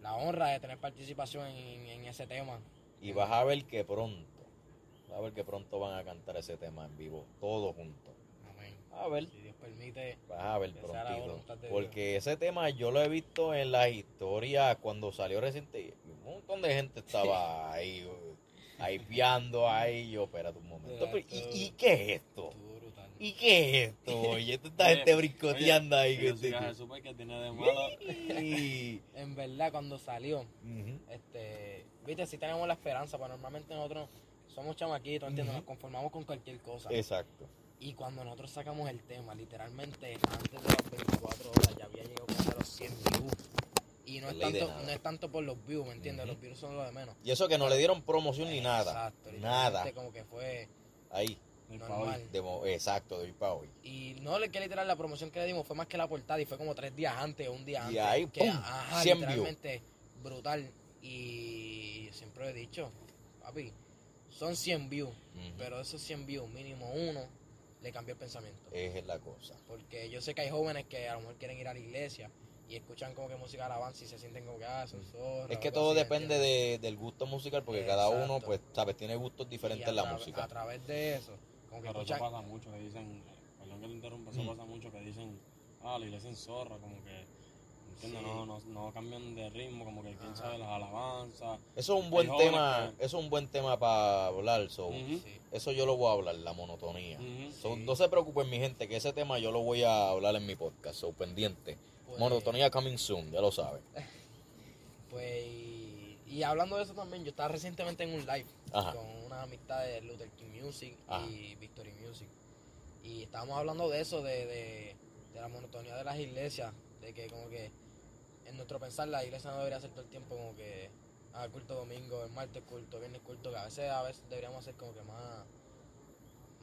S3: la honra de tener participación en, en ese tema.
S1: Y vas a ver que pronto, vas a ver que pronto van a cantar ese tema en vivo, todos juntos.
S3: Amén.
S1: A ver.
S3: Permite,
S1: Vas a ver
S3: Que sea la
S1: prontito.
S3: voluntad de
S1: Porque ese tema yo lo he visto en las historias cuando salió reciente. Un montón de gente estaba ahí, ahí piando ahí. Yo, espérate un momento. pero, ¿y, y qué es esto? ¿Y qué es esto? Oye, esta gente brincoteando ahí.
S2: Que
S1: que
S2: yo siga
S1: te-
S2: Jesús, pues, que tiene de malo.
S1: Y-
S3: En verdad, cuando salió, este, viste, si tenemos la esperanza, pues normalmente nosotros somos chamaquitos, ¿entiendes? Nos conformamos con cualquier cosa.
S1: Exacto.
S3: Y cuando nosotros sacamos el tema, literalmente antes de las 24 horas ya había llegado a los 100 views. Y no es, tanto, no es tanto por los views, ¿me entiendes? Los views son lo de menos.
S1: Y eso que no le dieron promoción ni nada.
S3: Exacto,
S1: Nada.
S3: como que fue
S1: Ahí.
S3: Normal.
S2: hoy.
S1: de exacto, de hoy para hoy.
S3: Y no le que literal la promoción que le dimos fue más que la portada y fue como tres días antes o un día
S1: Y
S3: antes.
S1: ahí,
S3: que,
S1: ¡pum!
S3: ajá,
S1: 100 views.
S3: literalmente brutal. Y siempre he dicho, papi, son 100 views, pero esos 100 views, mínimo uno, le cambió el pensamiento.
S1: Esa es la cosa.
S3: Porque yo sé que hay jóvenes que a lo mejor quieren ir a la iglesia y escuchan como que música de alabanza y se sienten como que, ah, son zorros,
S1: Es que todo
S3: así,
S1: depende de, del gusto musical, porque cada uno, pues, sabes, tiene gustos diferentes
S3: a
S1: en la música.
S3: A través de eso, como que
S2: Pero eso
S3: escuchan...
S2: pasa mucho que dicen, eh, perdón que te interrumpa, eso
S1: Mm.
S2: pasa mucho que dicen, ah, la iglesia en zorra, como que, ¿entiendes?
S3: Sí.
S2: No, no, no cambian de ritmo, como que quién sabe las alabanzas.
S1: Eso es un buen tema,
S2: que-
S1: eso es un buen tema para hablar, so.
S3: Sí.
S1: eso yo lo voy a hablar, la monotonía. So,
S3: Sí.
S1: No se preocupen mi gente, que ese tema yo lo voy a hablar en mi podcast, so pendiente.
S3: Pues-
S1: Monotonía coming soon, ya lo saben.
S3: Pues, y, y hablando de eso también, yo estaba recientemente en un live
S1: Ajá.
S3: con una amistad de Luther King Music
S1: Ajá.
S3: y Victory Music. Y estábamos hablando de eso, de, de, de la monotonía de las iglesias, de que como que en nuestro pensar la iglesia no debería ser todo el tiempo como que ah, culto domingo, el martes culto, viernes culto, que a veces, a veces deberíamos hacer como que más,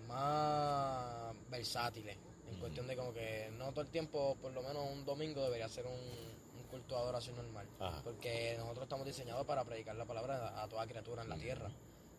S3: más versátiles, en cuestión de como que no todo el tiempo, por lo menos un domingo debería ser un, un culto de adoración normal.
S1: Ajá.
S3: Porque nosotros estamos diseñados para predicar la palabra a, toda criatura en la tierra.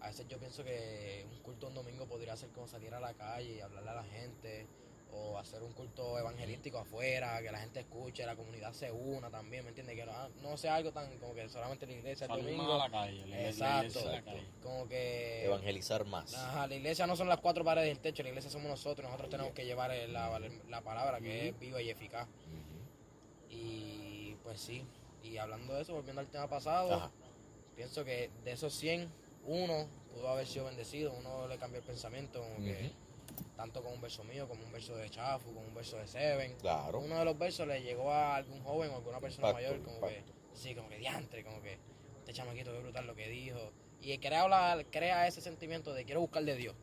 S3: A veces yo pienso que un culto un domingo podría ser como salir a la calle y hablarle a la gente, o hacer un culto evangelístico afuera, que la gente escuche, la comunidad se una también, ¿me entiendes? Que no, no sea algo tan como que solamente la iglesia el domingo,
S2: a la calle, la
S3: Exacto.
S2: la calle.
S3: como que...
S1: Evangelizar más.
S3: Ajá, la iglesia no son las cuatro paredes del techo, la iglesia somos nosotros, nosotros tenemos que llevar la, la palabra que es viva y eficaz.
S1: Ujú.
S3: Y pues sí, y hablando de eso, volviendo al tema pasado,
S1: Ajá.
S3: pienso que de esos 100, uno pudo haber sido bendecido, uno le cambió el pensamiento, como que tanto con un verso mío, como un verso de Chafu, como un verso de Seven.
S1: Claro.
S3: Uno de los versos le llegó a algún joven o alguna persona
S1: Impacto,
S3: mayor, como
S1: impacto.
S3: que, sí, como que diantre, como que este chamaquito, qué brutal lo que dijo. Y crea, la- crea ese sentimiento de quiero buscar de Dios.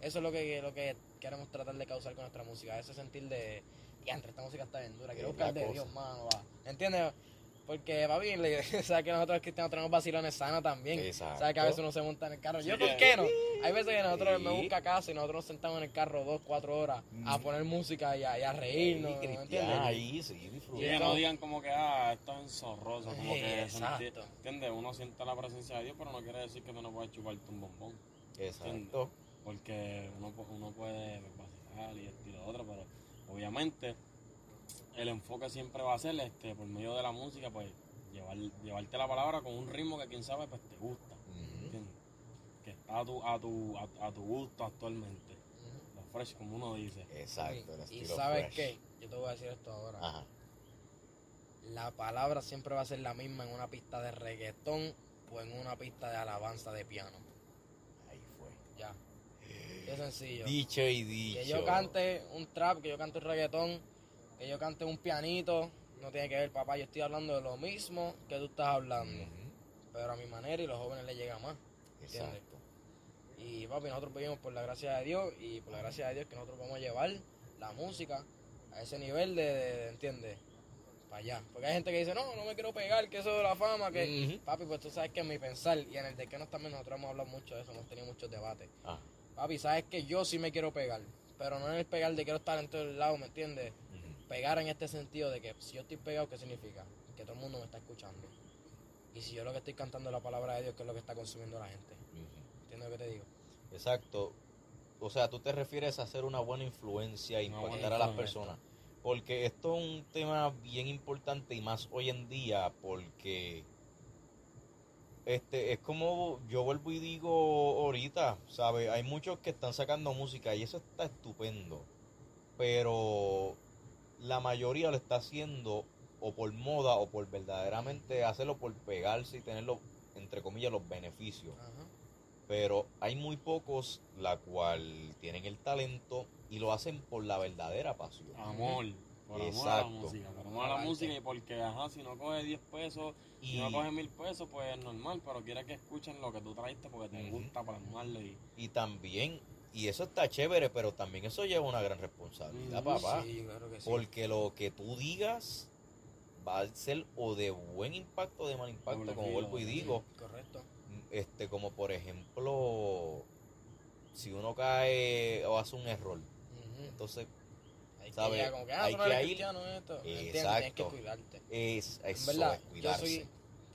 S3: Eso es lo que, lo que queremos tratar de causar con nuestra música, ese sentir de diantre, esta música está bien dura, quiero
S1: Es
S3: buscar de
S1: cosa.
S3: Dios, mano, va. ¿Entiendes? Porque, papi, le- sabes que nosotros los cristianos tenemos vacilones sanas también.
S1: Exacto.
S3: Sabes que a veces uno se monta en el carro.
S2: Sí,
S3: Yo, ¿por qué no? Hay veces que nosotros
S1: Sí.
S3: me busca casa y nosotros nos sentamos en el carro dos, cuatro horas a
S1: Mm.
S3: poner música y a, y a reírnos,
S1: Y
S3: ¿me
S1: cristiano,
S3: entiendes?
S1: ahí, sí,
S2: Y
S1: disfruta.
S2: que no digan como que, ah, esto es enzorroso, como
S3: Sí,
S2: que
S3: exacto.
S2: ¿entiendes? Uno siente la presencia de Dios, pero no quiere decir que tú no puedes chuparte un bombón,
S1: Exacto.
S2: porque uno, uno puede vacilar y esto y lo otro, pero obviamente el enfoque siempre va a ser, este, por medio de la música, pues, llevar, llevarte la palabra con un ritmo que quién sabe, pues, te gusta. Que está a tu, a tu, a, a tu gusto actualmente, lo fresh, como uno dice.
S1: Exacto. el
S3: Y sabes
S1: fresh.
S3: qué, yo te voy a decir esto ahora.
S1: Ajá.
S3: La palabra siempre va a ser la misma en una pista de reggaetón o en una pista de alabanza de piano.
S1: Ahí fue.
S3: Ya. Qué sencillo.
S1: Dicho y dicho.
S3: Que yo cante un trap, que yo cante un reggaetón, que yo cante un pianito, no tiene que ver, papá. Yo estoy hablando de lo mismo que tú estás hablando, pero a mi manera y los jóvenes les llega más. ¿entiendes?
S1: Exacto.
S3: Y papi, nosotros vivimos por la gracia de Dios y por la gracia de Dios que nosotros podemos llevar la música a ese nivel de, de- de- ¿entiendes? Para allá. Porque hay gente que dice, no, no me quiero pegar, que eso de la fama, que... Papi, pues tú sabes que en mi pensar y en el de que no también nosotros hemos hablado mucho de eso, hemos tenido muchos debates.
S1: Ah,
S3: Papi, sabes que yo sí me quiero pegar, pero no en el pegar de quiero estar en todo el lado, ¿me entiendes? Pegar en este sentido de que si yo estoy pegado, ¿qué significa? Que todo el mundo me está escuchando. Y si yo lo que estoy cantando es la palabra de Dios, ¿qué es lo que está consumiendo la gente?
S1: Ujú.
S3: ¿Entiendes lo que te digo?
S1: Exacto. O sea, tú te refieres a hacer una buena influencia e impactar a las personas. Porque esto es un tema bien importante y más hoy en día porque este es como yo vuelvo y digo ahorita, ¿sabes? Hay muchos que están sacando música y eso está estupendo. Pero la mayoría lo está haciendo o por moda o por verdaderamente hacerlo por pegarse y tener los, entre comillas, los beneficios
S3: Ajá.
S1: pero hay muy pocos la cual tienen el talento y lo hacen por la verdadera pasión.
S2: Amor, Por amor a la
S1: Exacto.
S2: música, por amor a la música y porque, ajá, si no coge 10 pesos, si
S1: Y,
S2: no coge mil pesos, pues es normal, pero quiere que escuchen lo que tú traiste porque te
S1: Ujú.
S2: gusta plasmarlo y
S1: y también, y eso está chévere, pero también eso lleva una gran responsabilidad,
S2: Mm,
S1: papá.
S3: Sí, claro que sí.
S1: Porque lo que tú digas va a ser o de buen impacto o de mal impacto, como vuelvo y digo.
S3: Correcto.
S1: este como por ejemplo si uno cae o hace un error entonces
S3: Hay
S1: ¿sabe?
S3: que como que, ah,
S1: Hay
S3: no
S1: que ir-. Exacto.
S3: Tienes que cuidarte.
S1: es
S3: En
S1: eso
S3: verdad, yo
S1: cuidarse
S3: soy,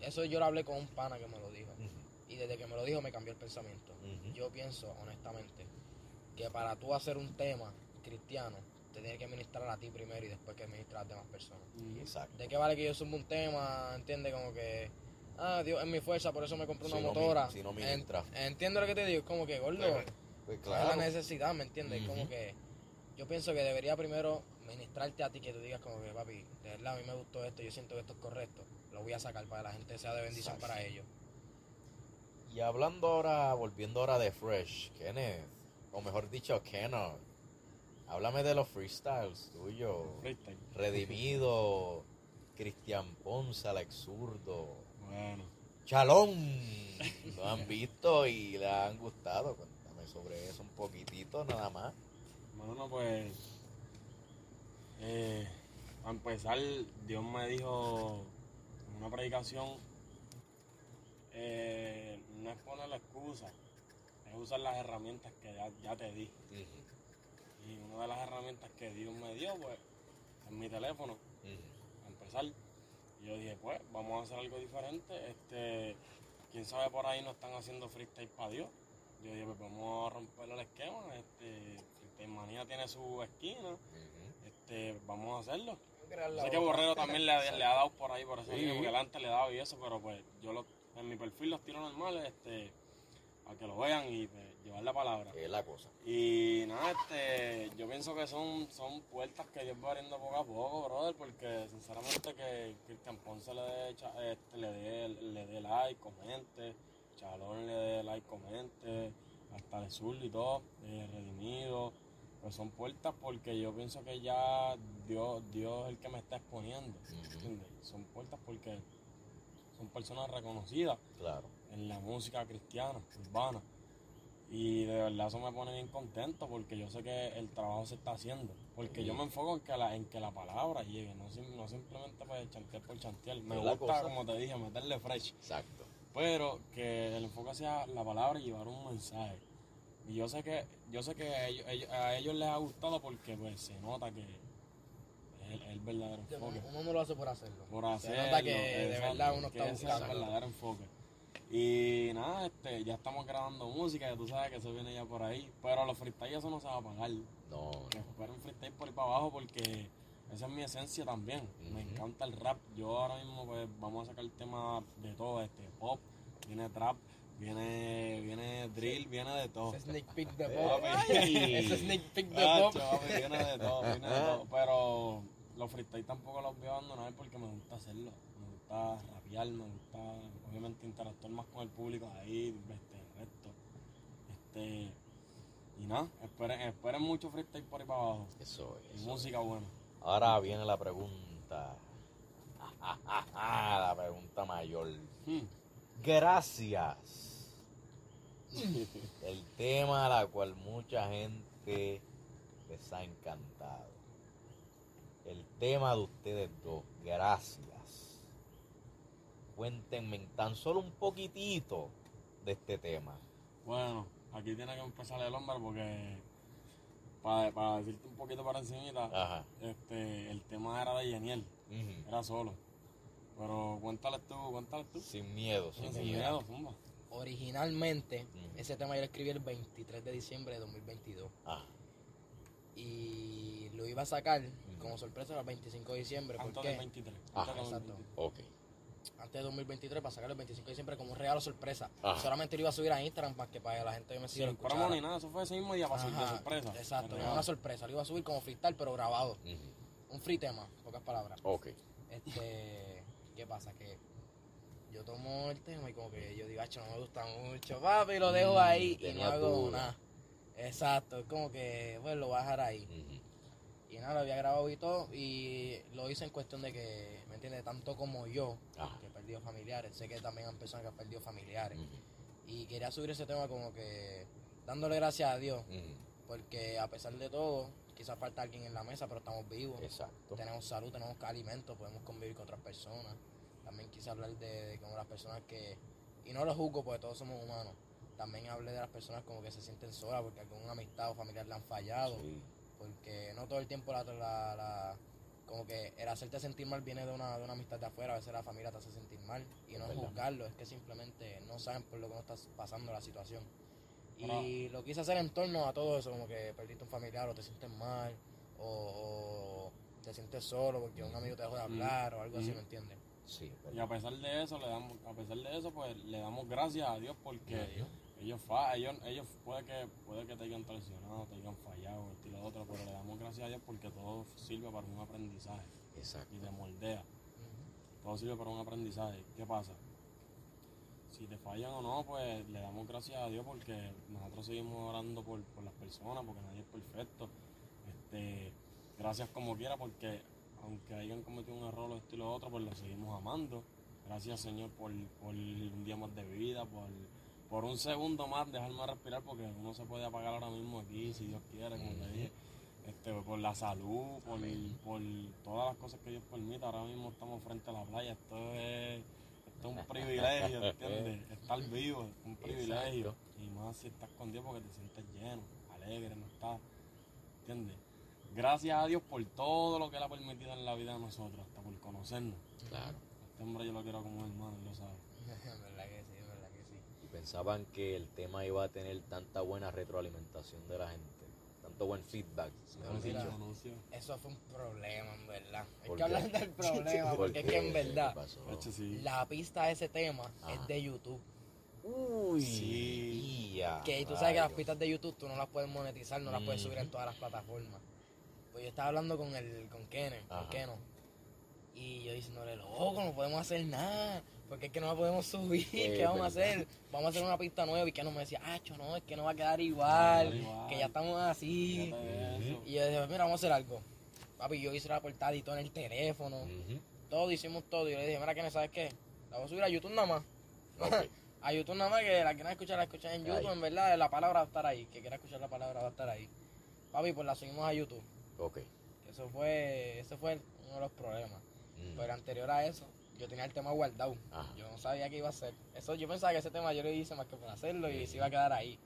S3: eso yo lo hablé con un pana que me lo dijo. Y desde que me lo dijo me cambió el pensamiento. Yo pienso, honestamente, que para tú hacer un tema cristiano, te tienes que ministrar a ti primero y después que ministrar a las demás personas.
S2: mm,
S1: exacto
S3: ¿De qué vale que yo suba un tema? ¿Entiendes? Como que, ah, Dios es mi fuerza, por eso me compré una
S1: Si no
S3: motora.
S1: si no
S3: En-
S1: ministra.
S3: entiendo lo que te digo, es como que, gordo,
S1: Pues, pues,
S3: ¿cuál es la necesidad? ¿Me entiendes? Como que yo pienso que debería primero ministrarte a ti, que tú digas como que, papi, de verdad a mí me gustó esto, yo siento que esto es correcto, lo voy a sacar para que la gente sea de bendición
S1: Exacto.
S3: para ellos.
S1: y hablando ahora volviendo ahora de Fresh Kenneth o mejor dicho Kenneth háblame de los freestyles tuyos
S2: freestyle.
S1: Redimido Cristian Ponce Alex Zurdo.
S2: Bueno,
S1: Chalón lo han visto y le han gustado. Cuéntame sobre eso un poquitito nada más.
S2: Bueno, pues, eh, para empezar, Dios me dijo en una predicación, eh, no es poner la excusa, es usar las herramientas que ya, ya te di. Y una de las herramientas que Dios me dio, pues, es mi teléfono,
S1: ujú.
S2: para empezar. Y yo dije, pues, vamos a hacer algo diferente. Este, quién sabe por ahí no están haciendo freestyle para Dios. Yo dije, pues vamos a romper el esquema. Este, Freestyle Manía tiene su esquina. Este, vamos a hacerlo. Sé que. Borrero también le, ha- le ha dado por ahí, por eso
S1: Sí.
S2: porque antes le daba y eso, pero pues yo lo, en mi perfil los tiro normales, este, a que lo vean y pues, llevar la palabra.
S1: Es la cosa.
S2: Y nada, este, yo pienso que son, son puertas que Dios va abriendo poco a poco, brother, porque sinceramente que Cristian Ponce le dé, este, le dé, le dé like, comente, Chalón le dé like, comente, hasta el sur y todo, eh, redimido, pues son puertas porque yo pienso que ya Dios, Dios es el que me está exponiendo. ¿entiendes? Son puertas porque son personas reconocidas
S1: Claro.
S2: En la música cristiana, urbana. Y de verdad eso me pone bien contento porque yo sé que el trabajo se está haciendo. Porque yo me enfoco en que la, en que la palabra llegue, no, no simplemente pues chantear por chantear. Me gusta,
S1: cosa.
S2: como te dije, meterle fresh.
S1: Exacto.
S2: Pero que el enfoque sea la palabra y llevar un mensaje. Y yo sé que, yo sé que a ellos, ellos- a ellos les ha gustado porque pues se nota que es el, el verdadero
S3: Que
S2: enfoque
S3: Uno no lo hace por hacerlo.
S2: por
S3: Se
S2: hacerlo.
S3: nota que de verdad uno está
S2: es el
S3: buscando.
S2: verdadero enfoque. Y nada, este, ya estamos grabando música, ya tú sabes que eso viene ya por ahí. Pero los freestyle eso no se va a pagar.
S1: No,
S2: Que esperen freestyle por ahí para abajo porque esa es mi esencia también. Me encanta el rap. Yo ahora mismo pues vamos a sacar temas de todo, este pop, viene trap, viene, viene drill, viene de todo.
S3: Ese sneak peek de pop.
S1: papi.
S3: Ese sneak peek de pop.
S2: viene de todo, viene de todo. Pero los freestyle tampoco los voy a abandonar porque me gusta hacerlo. Me gusta rapear, me gusta obviamente interactuar más con el público ahí, este, el resto. Este, y nada, esperen, esperen mucho freestyle por ahí para abajo.
S1: eso
S2: Y
S1: es.
S2: música buena.
S1: Ahora viene la pregunta. la pregunta mayor.
S2: Hmm.
S1: Gracias. El tema a la cual mucha gente les ha encantado. El tema de ustedes dos. Gracias. Cuéntenme tan solo un poquitito de este tema.
S2: Bueno, aquí tiene que empezar el hombre porque para, para decirte un poquito para encimita,
S1: Ajá.
S2: este, el tema era de Yeniel,
S1: Ujú.
S2: era solo. Pero cuéntale tú, cuéntale tú.
S1: Sin miedo, sin,
S2: Sin
S1: miedo.
S2: miedo.
S3: Originalmente, ese tema yo lo escribí el 23 de diciembre de 2022.
S1: Ajá.
S3: Y lo iba a sacar como sorpresa el 25 de diciembre.
S2: Antes
S3: porque
S2: del 23.
S1: Ah,
S2: antes del
S3: exacto.
S2: 23.
S1: Ok.
S3: Antes de 2023, para sacarlo el 25 de diciembre como un regalo sorpresa.
S1: Ajá.
S3: Solamente lo iba a subir a Instagram para que para la gente me siga
S2: Sin
S3: lo
S2: promo ni nada, eso fue ese mismo día para subir de sorpresa.
S3: Exacto, era una sorpresa. Lo iba a subir como freestyle, pero grabado. Un free tema, pocas palabras.
S1: Ok.
S3: Este, ¿qué pasa? Que yo tomo el tema y como que yo digo, "Acho, no me gusta mucho, papi, lo dejo
S1: Mm,
S3: ahí y no hago nada. Exacto, es como que, pues lo voy a dejar ahí. Y nada, lo había grabado y todo. Y lo hice en cuestión de que, ¿me entiendes? Tanto como yo,
S1: Ajá.
S3: que he perdido familiares. Sé que también hay personas que han perdido familiares. Y quería subir ese tema como que dándole gracias a Dios. Porque a pesar de todo, quizás falta alguien en la mesa, pero estamos vivos.
S1: Exacto.
S3: Tenemos salud, tenemos alimentos, podemos convivir con otras personas. También quise hablar de, de como las personas que, y no lo juzgo porque todos somos humanos, también hablé de las personas como que se sienten solas porque alguna amistad o familiar le han fallado,
S1: Sí.
S3: Porque no todo el tiempo la, la, la- como que el hacerte sentir mal viene de una, de una amistad de afuera, a veces la familia te hace sentir mal y no
S1: Es
S3: juzgarlo, es que simplemente no saben por lo que no estás pasando la situación. Y lo quise hacer en torno a todo eso, como que perdiste un familiar o te sientes mal o, o te sientes solo porque un amigo te dejó de hablar o algo así. ¿me entiendes?
S1: Sí,
S2: Y a pesar de eso, le damos, a pesar de eso, pues le damos gracias a Dios porque. Ellos fa, ellos, ellos puede que, puede que te hayan traicionado, te hayan fallado, esto y lo otro, pero le damos gracias a Dios porque todo sirve para un aprendizaje
S1: Exacto.
S2: y te moldea. Todo sirve para un aprendizaje. ¿Qué pasa? Si te fallan o no, pues le damos gracias a Dios porque nosotros seguimos orando por, por las personas, porque nadie es perfecto. Este, gracias como quiera, porque aunque hayan cometido un error o esto y lo otro, pues lo seguimos amando. Gracias Señor por, por un día más de vida, por, por un segundo más dejarme respirar, porque uno se puede apagar ahora mismo aquí, si Dios quiere, como te dije. Este, por la salud, por, por todas las cosas que Dios permita. Ahora mismo estamos frente a la playa. Esto es, esto es un privilegio, ¿entiendes? Estar vivo es un privilegio.
S1: Exacto.
S2: Y más si estás con Dios porque te sientes lleno, alegre, no estás, ¿entiendes? Gracias a Dios por todo lo que Él ha permitido en la vida de nosotros, hasta por conocernos.
S1: Claro.
S2: Este hombre yo lo quiero como un hermano, él lo sabe.
S3: Verdad que sí, es verdad que sí.
S1: Y pensaban que el tema iba a tener tanta buena retroalimentación de la gente, tanto buen feedback, mejor dicho.
S3: Eso fue un problema, en verdad. Hay
S1: ¿Por
S3: que
S1: qué?
S3: hablar del problema,
S1: ¿Por
S3: porque es que en
S1: ¿Qué
S3: verdad, la pista de ese tema
S1: Ajá.
S3: es de YouTube.
S1: Uy,
S2: Sí.
S1: ya,
S3: Que tú sabes que las pistas de YouTube tú no las puedes monetizar, no las puedes subir en todas las plataformas. Pues yo estaba hablando con el, con Kenneth, con. Keno. Y yo diciéndole, loco, no podemos hacer nada. Porque es que no la podemos subir, ¿qué vamos a hacer? Vamos a hacer una pista nueva y Keno me decía, ah, no, es que no va a quedar igual, que ya estamos así.
S2: Eso.
S3: Y yo dije, mira, vamos a hacer algo. Papi, yo hice la portada y todo en el teléfono,
S1: Ujú.
S3: todo, hicimos todo. Y yo le dije, mira, Kenneth, ¿sabes qué? La voy a subir a YouTube nada más. A YouTube nada más que la quieran escuchar, la escuchan en YouTube,
S1: Ahí.
S3: en verdad, la palabra va a estar ahí. Que quiera escuchar la palabra va a estar ahí. Papi, pues la subimos a YouTube.
S1: Ok.
S3: Eso fue, ese fue uno de los problemas.
S1: Mm.
S3: Pero anterior a eso, yo tenía el tema guardado.
S1: Ajá.
S3: Yo no sabía qué iba a hacer. Eso, yo pensaba que ese tema yo lo hice más que por hacerlo y se iba a quedar ahí.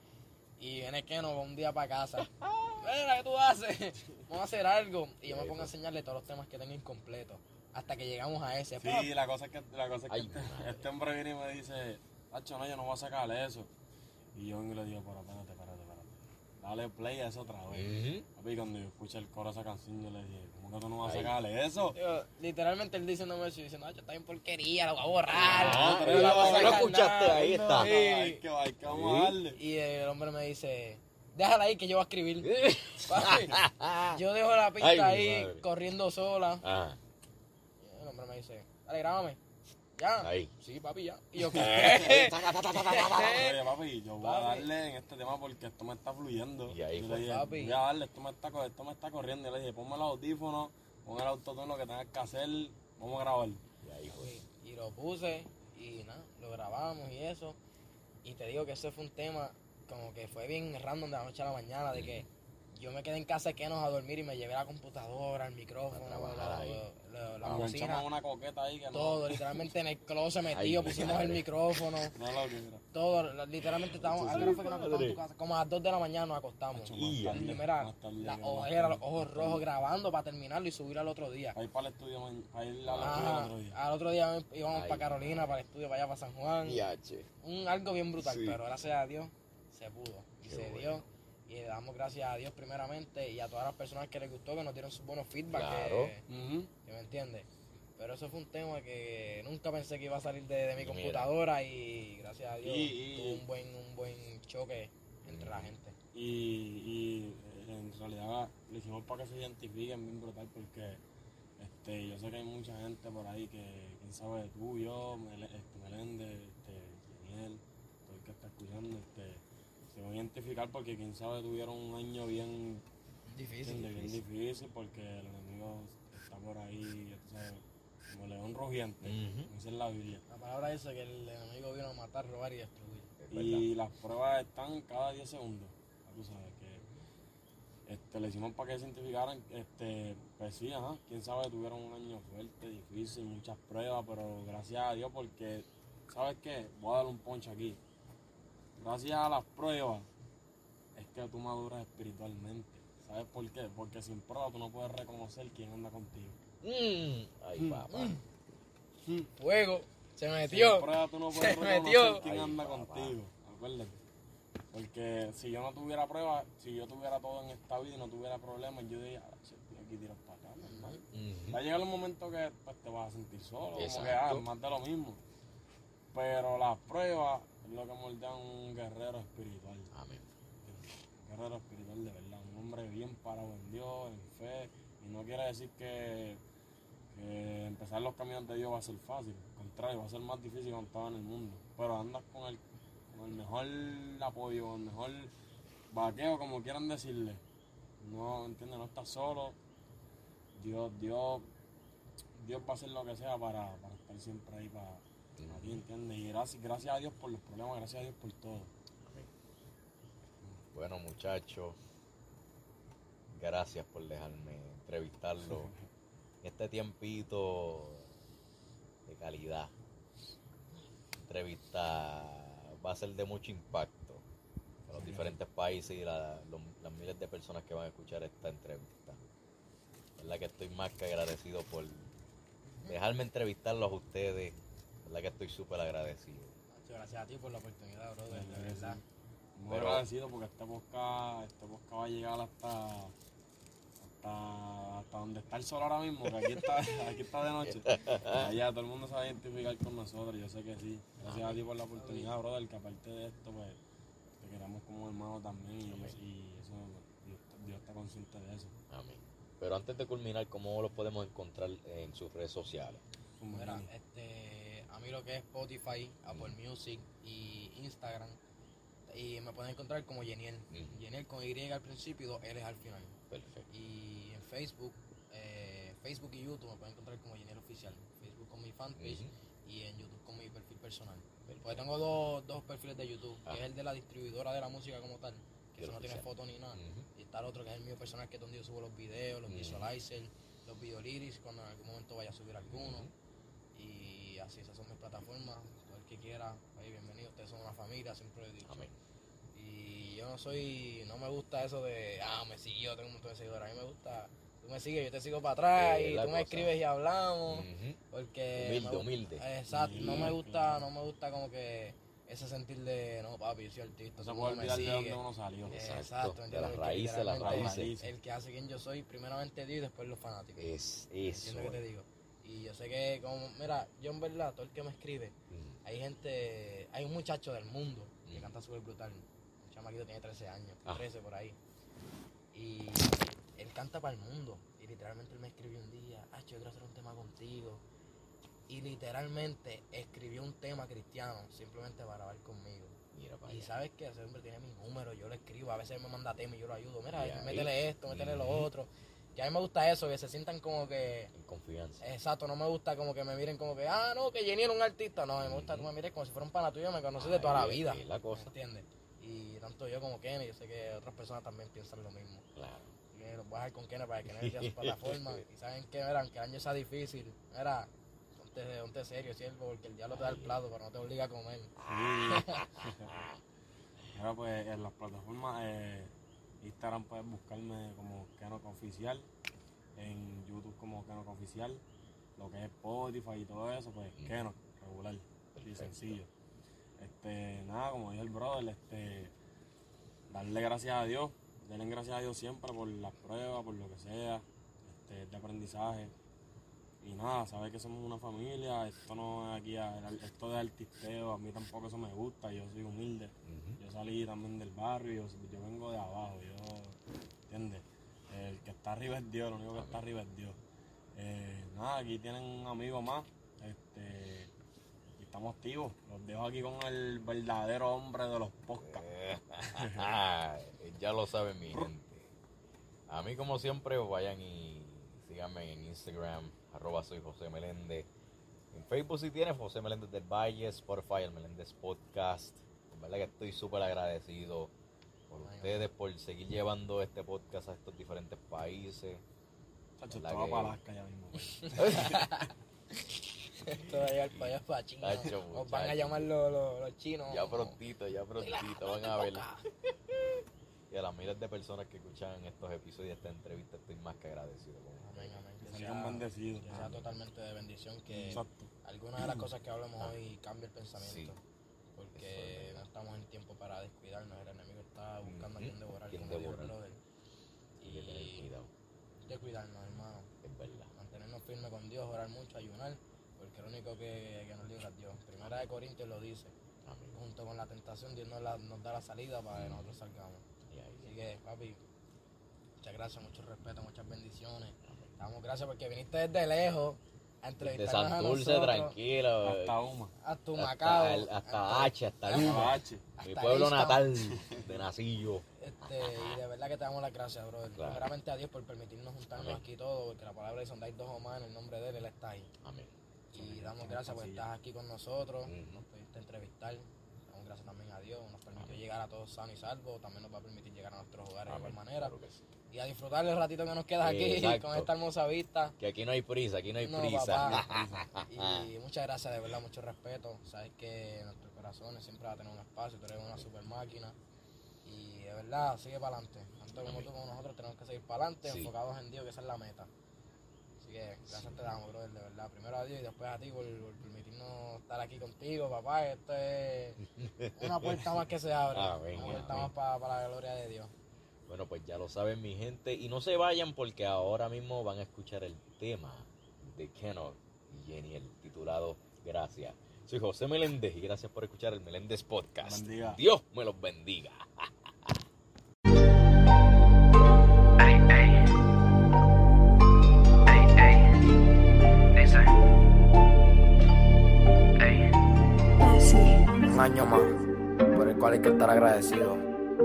S3: Y viene que no, un día para casa. Mira, ¿qué tú haces? Vamos a hacer algo. Y yo me pongo a enseñarle todos los temas que tengo incompletos. Hasta que llegamos a ese. ¡pap!
S2: Sí, la cosa es que, la cosa es que
S1: Ay,
S2: este, este hombre viene y me dice, Hacho, no, yo no voy a sacarle eso. Y yo le digo, pero espérate, espérate, espérate. Dale play a eso otra vez.
S1: Ujú.
S2: Papi, cuando yo escuché el coro de esa canción, yo le dije, ¿cómo que tú no vas a
S1: Ay.
S2: sacarle eso?
S3: Yo, literalmente él diciéndome eso y diciendo, ay, está bien porquería, lo voy a borrar.
S2: No,
S3: no
S2: pero
S3: la voy a
S1: no lo escuchaste,
S3: nada".
S1: ahí está.
S3: Sí.
S2: Hay que, hay que vamos a darle.
S3: Y el hombre me dice, déjala ahí que yo voy a escribir. Yo dejo la pista
S1: Ay,
S3: ahí corriendo sola.
S1: Ajá.
S3: Y el hombre me dice, dale, grábame. ¿Ya?
S1: Ahí.
S3: Sí, papi, ya. Y yo,
S1: Eh.
S3: ¿qué?
S2: Oye, papi, yo voy a darle en este tema porque esto me está fluyendo.
S1: Y ahí
S2: Yo
S1: fue.
S2: le dije,
S3: Papi.
S2: voy a darle, esto me está, esto me está corriendo. Y le dije, ponme los audífonos, pon el autotune, lo que tengas que hacer, vamos a grabar.
S1: Y ahí fue.
S3: y lo puse y nada, lo grabamos y eso. Y te digo que ese fue un tema como que fue bien random de la noche a la mañana, de que yo me quedé en casa de Kenos a dormir y me llevé la computadora, el micrófono, la,
S1: ahí.
S3: la- la bocina,
S2: una coqueta ahí que no-
S3: todo, literalmente en el closet metido, pusimos
S1: madre.
S3: el micrófono,
S2: No, lo quiero.
S3: todo, literalmente estábamos,
S1: Eso
S3: ¿a qué
S1: sí,
S3: hora fue que nos acostamos en tu
S1: madre.
S3: casa? Como a las 2 de la mañana nos acostamos.
S1: Y-
S3: mira,
S2: más tarde,
S3: la
S2: que más
S3: ojera, los ojos rojos grabando para terminarlo y subirlo al otro día.
S2: Ir para el estudio, para ir al otro día.
S3: al otro día íbamos para Carolina, para el estudio, para allá, para San Juan.
S1: Y H.
S3: un algo bien brutal, pero gracias a Dios se pudo y se dio. Y le damos gracias a Dios primeramente y a todas las personas que les gustó, que nos dieron sus buenos feedback,
S1: Claro.
S3: que, me entiendes. Pero eso fue un tema que nunca pensé que iba a salir de, de mi
S1: Mira.
S3: computadora y gracias a Dios
S2: Y- y-
S3: tuvo un buen, un buen choque entre la gente.
S2: Y, y eh, en realidad lo hicimos para que se identifiquen bien brutal porque este, yo sé que hay mucha gente por ahí que, quién sabe, tú, yo, Mel- este, Meléndez, este, Daniel, todo el que está escuchando, este, se van a identificar porque quién sabe tuvieron un año bien
S3: Difícil.
S2: ¿entiendes? Bien difícil porque el enemigo está por ahí, sabes, como león rugiente, dice en la Biblia.
S3: La palabra dice que el enemigo vino a matar, robar y destruir.
S2: Y las pruebas están cada 10 segundos. Ya tú sabes que este, le hicimos para que se identificaran. Este, pues sí, ajá, quién sabe, tuvieron un año fuerte, difícil, muchas pruebas, pero gracias a Dios porque, ¿sabes qué? Voy a dar un ponche aquí. Gracias a las pruebas es que tú maduras espiritualmente. ¿Sabes por qué? Porque sin prueba tú no puedes reconocer quién anda contigo.
S1: Mm, Ay, papá.
S3: Fuego, se
S2: Sin
S3: metió.
S2: prueba tú no
S3: Se
S2: puedes reconocer
S3: metió.
S2: quién
S1: Ay,
S2: anda
S1: papá.
S2: contigo. Acuérdate. Porque si yo no tuviera pruebas, si yo tuviera todo en esta vida y no tuviera problemas, yo diría, ah, aquí tiras para acá, normal. Va a llegar un momento que pues, te vas a sentir solo, como que
S1: Exacto.
S2: ah, más de lo mismo. Pero las pruebas lo que moldea un guerrero espiritual.
S1: Amén.
S2: Un guerrero espiritual de verdad, un hombre bien parado en Dios, en fe. Y no quiere decir que, que empezar los caminos de Dios va a ser fácil. Al contrario, va a ser más difícil cuando estás en el mundo. Pero andas con el, con el mejor apoyo, con el mejor vaqueo, como quieran decirle. No, ¿entiendes? No estás solo. Dios, Dios, Dios va a hacer lo que sea para, para estar siempre ahí para, ¿entiendes? Y gracias, gracias a Dios por los problemas, gracias a Dios por todo.
S1: Bueno, muchachos, gracias por dejarme entrevistarlo. Este tiempito de calidad. Entrevista va a ser de mucho impacto a los diferentes países y la- los- las miles de personas que van a escuchar esta entrevista. verdad que estoy más que agradecido por dejarme entrevistarlos a ustedes. Verdad que estoy súper agradecido.
S3: Gracias a ti por la oportunidad, brother, de
S2: Verdad. Muy
S1: Pero-
S2: agradecido porque este podcast, este podcast va a llegar hasta, hasta, hasta donde está el sol ahora mismo, que aquí está, aquí está de noche. Allá todo el mundo se va a identificar con nosotros, yo sé que sí. Gracias a ti por la oportunidad, brother, que aparte de esto, pues, te queramos como hermano también y, y eso, Dios, Dios está consciente de eso.
S1: Amén. Pero antes de culminar, ¿cómo los podemos encontrar en sus redes sociales?
S2: Como
S3: Mira, este, mí lo que es Spotify, Apple Music y Instagram. Y me pueden encontrar como Yeniel. Yeniel con Y al principio y dos L al final.
S1: Perfecto.
S3: Y en Facebook, eh, Facebook y YouTube me pueden encontrar como Yeniel Oficial. Facebook con mi fanpage y en YouTube con mi perfil personal.
S1: Perfecto.
S3: Porque tengo dos, dos perfiles de YouTube,
S1: Ah.
S3: que es el de la distribuidora de la música como tal, que eso no tiene foto ni nada. Y está el otro que es el mío personal, que es donde yo subo los videos, los
S1: Ujú.
S3: visualizers, los videolyrics, cuando en algún momento vaya a subir alguno. Así, esas son mis plataformas. Todo el que quiera, ahí bienvenido. Ustedes son una familia, siempre lo he dicho.
S1: Amén.
S3: Y yo no soy, no me gusta eso de, ah, me siguió, tengo un montón de seguidores. A mí me gusta, tú me sigues, yo te sigo para atrás
S1: Eh,
S3: y tú me escribes y hablamos. Porque.
S1: Humilde,
S3: me-
S1: humilde.
S3: Exacto, no me gusta, no me gusta como que ese sentir de, no, papi, yo soy artista.
S2: No se puede olvidar de dónde uno salió.
S1: Exacto,
S3: Exacto,
S1: de las raíces, las
S2: raíces.
S3: El, que hace quien yo soy, primeramente Dios y después los fanáticos.
S1: Es eso.
S3: ¿Entiendes lo que te digo? Y yo sé que, como, mira, yo en verdad, todo el que me escribe,
S1: Ujú.
S3: hay gente, hay un muchacho del mundo que
S1: Mm.
S3: canta súper brutal. Un chamaquito tiene 13 años,
S1: Ah.
S3: 13 por ahí. Y él canta para el mundo. Y literalmente él me escribió un día, ah, yo quiero hacer un tema contigo. Y literalmente escribió un tema cristiano simplemente para grabar conmigo.
S1: Mira
S3: Y
S1: allá.
S3: sabes que ese hombre tiene mi número, yo le escribo, a veces él me manda tema y yo lo ayudo. Mira, métele esto, métele lo
S1: Ujú.
S3: otro. Que a mí me gusta eso, que se sientan como que
S1: En confianza.
S3: Exacto, no me gusta como que me miren como que, ah, no, que Jenny era un artista. No, a mí me gusta que tú me mires como si fuera un pana tuyo, me conoces de toda la vida.
S1: es la cosa.
S3: ¿Entiendes? Y tanto yo como Kenny, yo sé que otras personas también piensan lo mismo.
S1: Claro.
S3: Y los voy a dejar con Kenny para que Kenny vea su plataforma. Y saben que, mira, aunque el año sea difícil, mira, ponte, ponte serio, siervo, porque el diablo te da el plato, pero no te obliga a comer.
S2: Ahora pues en las plataformas, eh, Instagram puedes buscarme como Kenok Oficial, en YouTube como Kenok Oficial, lo que es Spotify y todo eso, pues
S1: Mm.
S2: Regular, y sencillo. Este, nada, como dijo el brother, este, darle gracias a Dios, denle gracias a Dios siempre por las pruebas, por lo que sea, este, de aprendizaje. Y nada, sabes que somos una familia, esto no es aquí, esto de artisteo, a mí tampoco eso me gusta, yo soy humilde. Salí también del barrio, yo, vengo de abajo, yo, ¿entiendes? El que está arriba es Dios, lo único que está arriba es Dios. Eh, nada, aquí tienen un amigo más, este, estamos activos. Los dejo aquí con el verdadero hombre de los podcasts.
S1: Ya lo saben mi gente. A mí, como siempre, vayan y síganme en Instagram, arroba soy José Meléndez. En Facebook si tienes José Meléndez del Valle, Spotify, el Meléndez Podcast. En verdad que estoy súper agradecido por ustedes, por seguir llevando este podcast a estos diferentes países.
S2: Chacho,
S1: ¿Verdad
S2: estaba
S1: que-
S2: para Alaska ya mismo.
S3: Esto va a llegar para allá, para China. Nos van a llamar los, los, los chinos.
S1: Ya prontito, ya prontito van a ver. Y a las miles de personas que escuchan estos episodios de esta entrevista estoy más que agradecido. con.
S3: Amén, amén.
S2: Que
S3: sea,
S2: bendecidos.
S3: que sea totalmente de bendición. Que
S2: Exacto.
S3: algunas de las cosas que hablemos hoy cambie el pensamiento.
S1: Sí. Es
S3: no estamos en tiempo para descuidarnos. El enemigo está buscando a quien devorar, como dijo el
S1: devorar.
S3: brother.
S1: Hay que tener
S3: Y
S1: cuidado,
S3: de cuidarnos, hermano.
S1: es verdad.
S3: Mantenernos firmes con Dios, orar mucho, ayunar. Porque lo único que, que nos libra es Dios. Primera de Corintios lo dice.
S1: Amén.
S3: Junto con la tentación, Dios nos, la- nos da la salida para que nosotros salgamos.
S1: Y ahí,
S3: Así que, papi, muchas gracias, mucho respeto, muchas bendiciones. Damos gracias porque viniste desde lejos a
S1: De
S3: a
S1: Santurce,
S3: nosotros.
S1: tranquilo.
S2: Hasta Uma.
S3: Hasta
S1: hasta,
S3: Macao.
S1: el- hasta H, hasta Luma.
S2: H.
S1: Mi
S3: hasta
S1: pueblo natal de Nacillo.
S3: Este, y de verdad que te damos las gracias, brother.
S1: Claro.
S3: Primeramente a Dios por permitirnos juntarnos
S1: Amén.
S3: aquí todos, porque la palabra dice donde hay dos o más en el nombre de Él, Él está ahí.
S1: Amén.
S3: Y damos gracias por estar aquí con nosotros, nos pudiste entrevistar. Gracias también a Dios, nos permitió
S1: Amén.
S3: llegar a todos sanos y salvos, también nos va a permitir llegar a nuestros hogares de igual manera.
S1: Claro que sí.
S3: Y a disfrutar el ratito que nos queda aquí
S1: Exacto.
S3: con esta hermosa vista.
S1: Que aquí no hay prisa, aquí no hay
S3: No,
S1: prisa.
S3: papá. Y muchas gracias, de verdad, mucho respeto. Sabes que nuestros corazones siempre va a tener un espacio, tú eres una super máquina. Y de verdad, sigue para adelante. Tanto como tú como nosotros tenemos que seguir para adelante,
S1: Sí.
S3: enfocados en Dios, que esa es la meta. Así que gracias te damos, brother, de verdad. Primero a Dios y después a ti por, por permitirnos estar aquí contigo, papá. Esto es una puerta más que se abre.
S1: Amén,
S3: una puerta
S1: amén.
S3: más para, para la gloria de Dios.
S1: Bueno, pues ya lo saben mi gente. Y no se vayan porque ahora mismo van a escuchar el tema de Kenneth y Geniel titulado Gracias. Soy José Meléndez y gracias por escuchar el Meléndez Podcast.
S2: Bendiga.
S1: Dios me los bendiga.
S3: Hay que estar agradecido.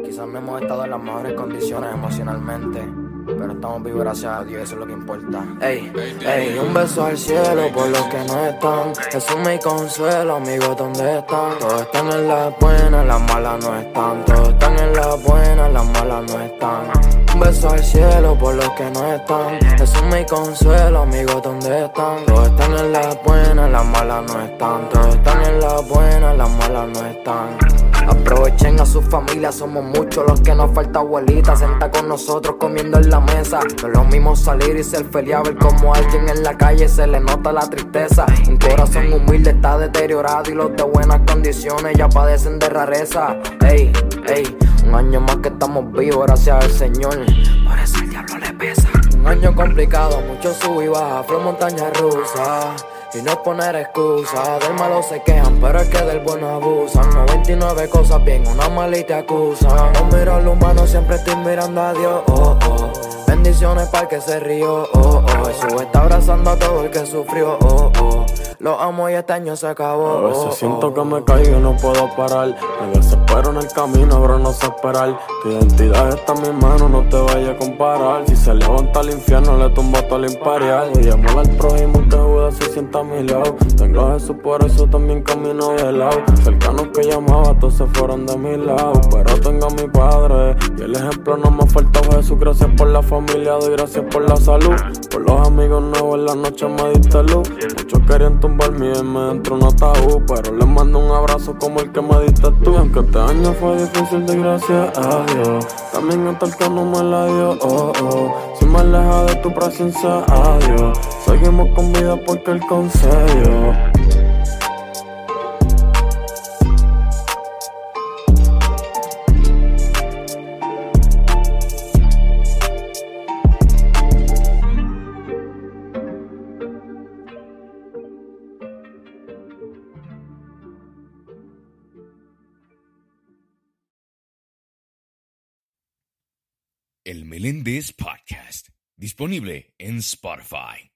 S3: Quizás no hemos estado en las mejores condiciones emocionalmente, pero estamos vivos gracias a Dios, eso es lo que importa. Ey, ey, un beso al cielo por los que no están. Jesús me consuelo, amigos, ¿dónde están? Todos están en las buenas, las malas no están. Todos están en las buenas, las malas no están. Un beso al cielo por los que no están. Jesús me consuelo, amigos, ¿dónde están? Todos están en las buenas, las malas no están. Todos están en las buenas, las malas no están. Aprovechen a su familia, somos muchos los que nos falta abuelita Senta con nosotros comiendo en la mesa. No es lo mismo salir y ser feliz a ver como alguien en la calle se le nota la tristeza. Un corazón humilde está deteriorado y los de buenas condiciones ya padecen de rareza. Ey, ey, un año más que estamos vivos gracias al Señor. Por eso el diablo le pesa. Un año complicado, mucho sub y baja, fue montaña rusa. Y no poner excusa, del malo se quejan, pero es que del bueno abusan. 99 cosas bien, una mala y te acusan. No miro al humano, siempre estoy mirando a Dios. Oh, oh. Bendiciones para el que se rió. Oh, oh. Jesús está abrazando a todo el que sufrió. Oh, oh. Lo amo y este año se acabó.
S2: A veces
S3: Oh,
S2: siento
S3: oh.
S2: que me caigo y no puedo parar. Me desespero en el camino, pero no sé esperar. Tu identidad está en mis manos, no te vayas a comparar. Si se levanta el infierno, le tumbo todo el imperial. Y amor al prójimo que Judas se sienta a mi lado. Tengo a Jesús, por eso también camino de lado. Cercanos que llamaba, todos se fueron de mi lado. Pero tengo a mi padre y el ejemplo no me falta. Jesús, gracias por la familia, doy gracias por la salud. Por los amigos nuevos en la noche me diste luz. Muchos querían tumbarme y me dentro un ataúd. Pero les mando un abrazo como el que me diste tú. Este año fue difícil, de gracias a Dios. También hasta el que no me la dio. Oh, oh. Si me aleja de tu presencia, adiós. Seguimos con vida porque Él concedió.
S4: Meléndez Podcast, disponible en Spotify.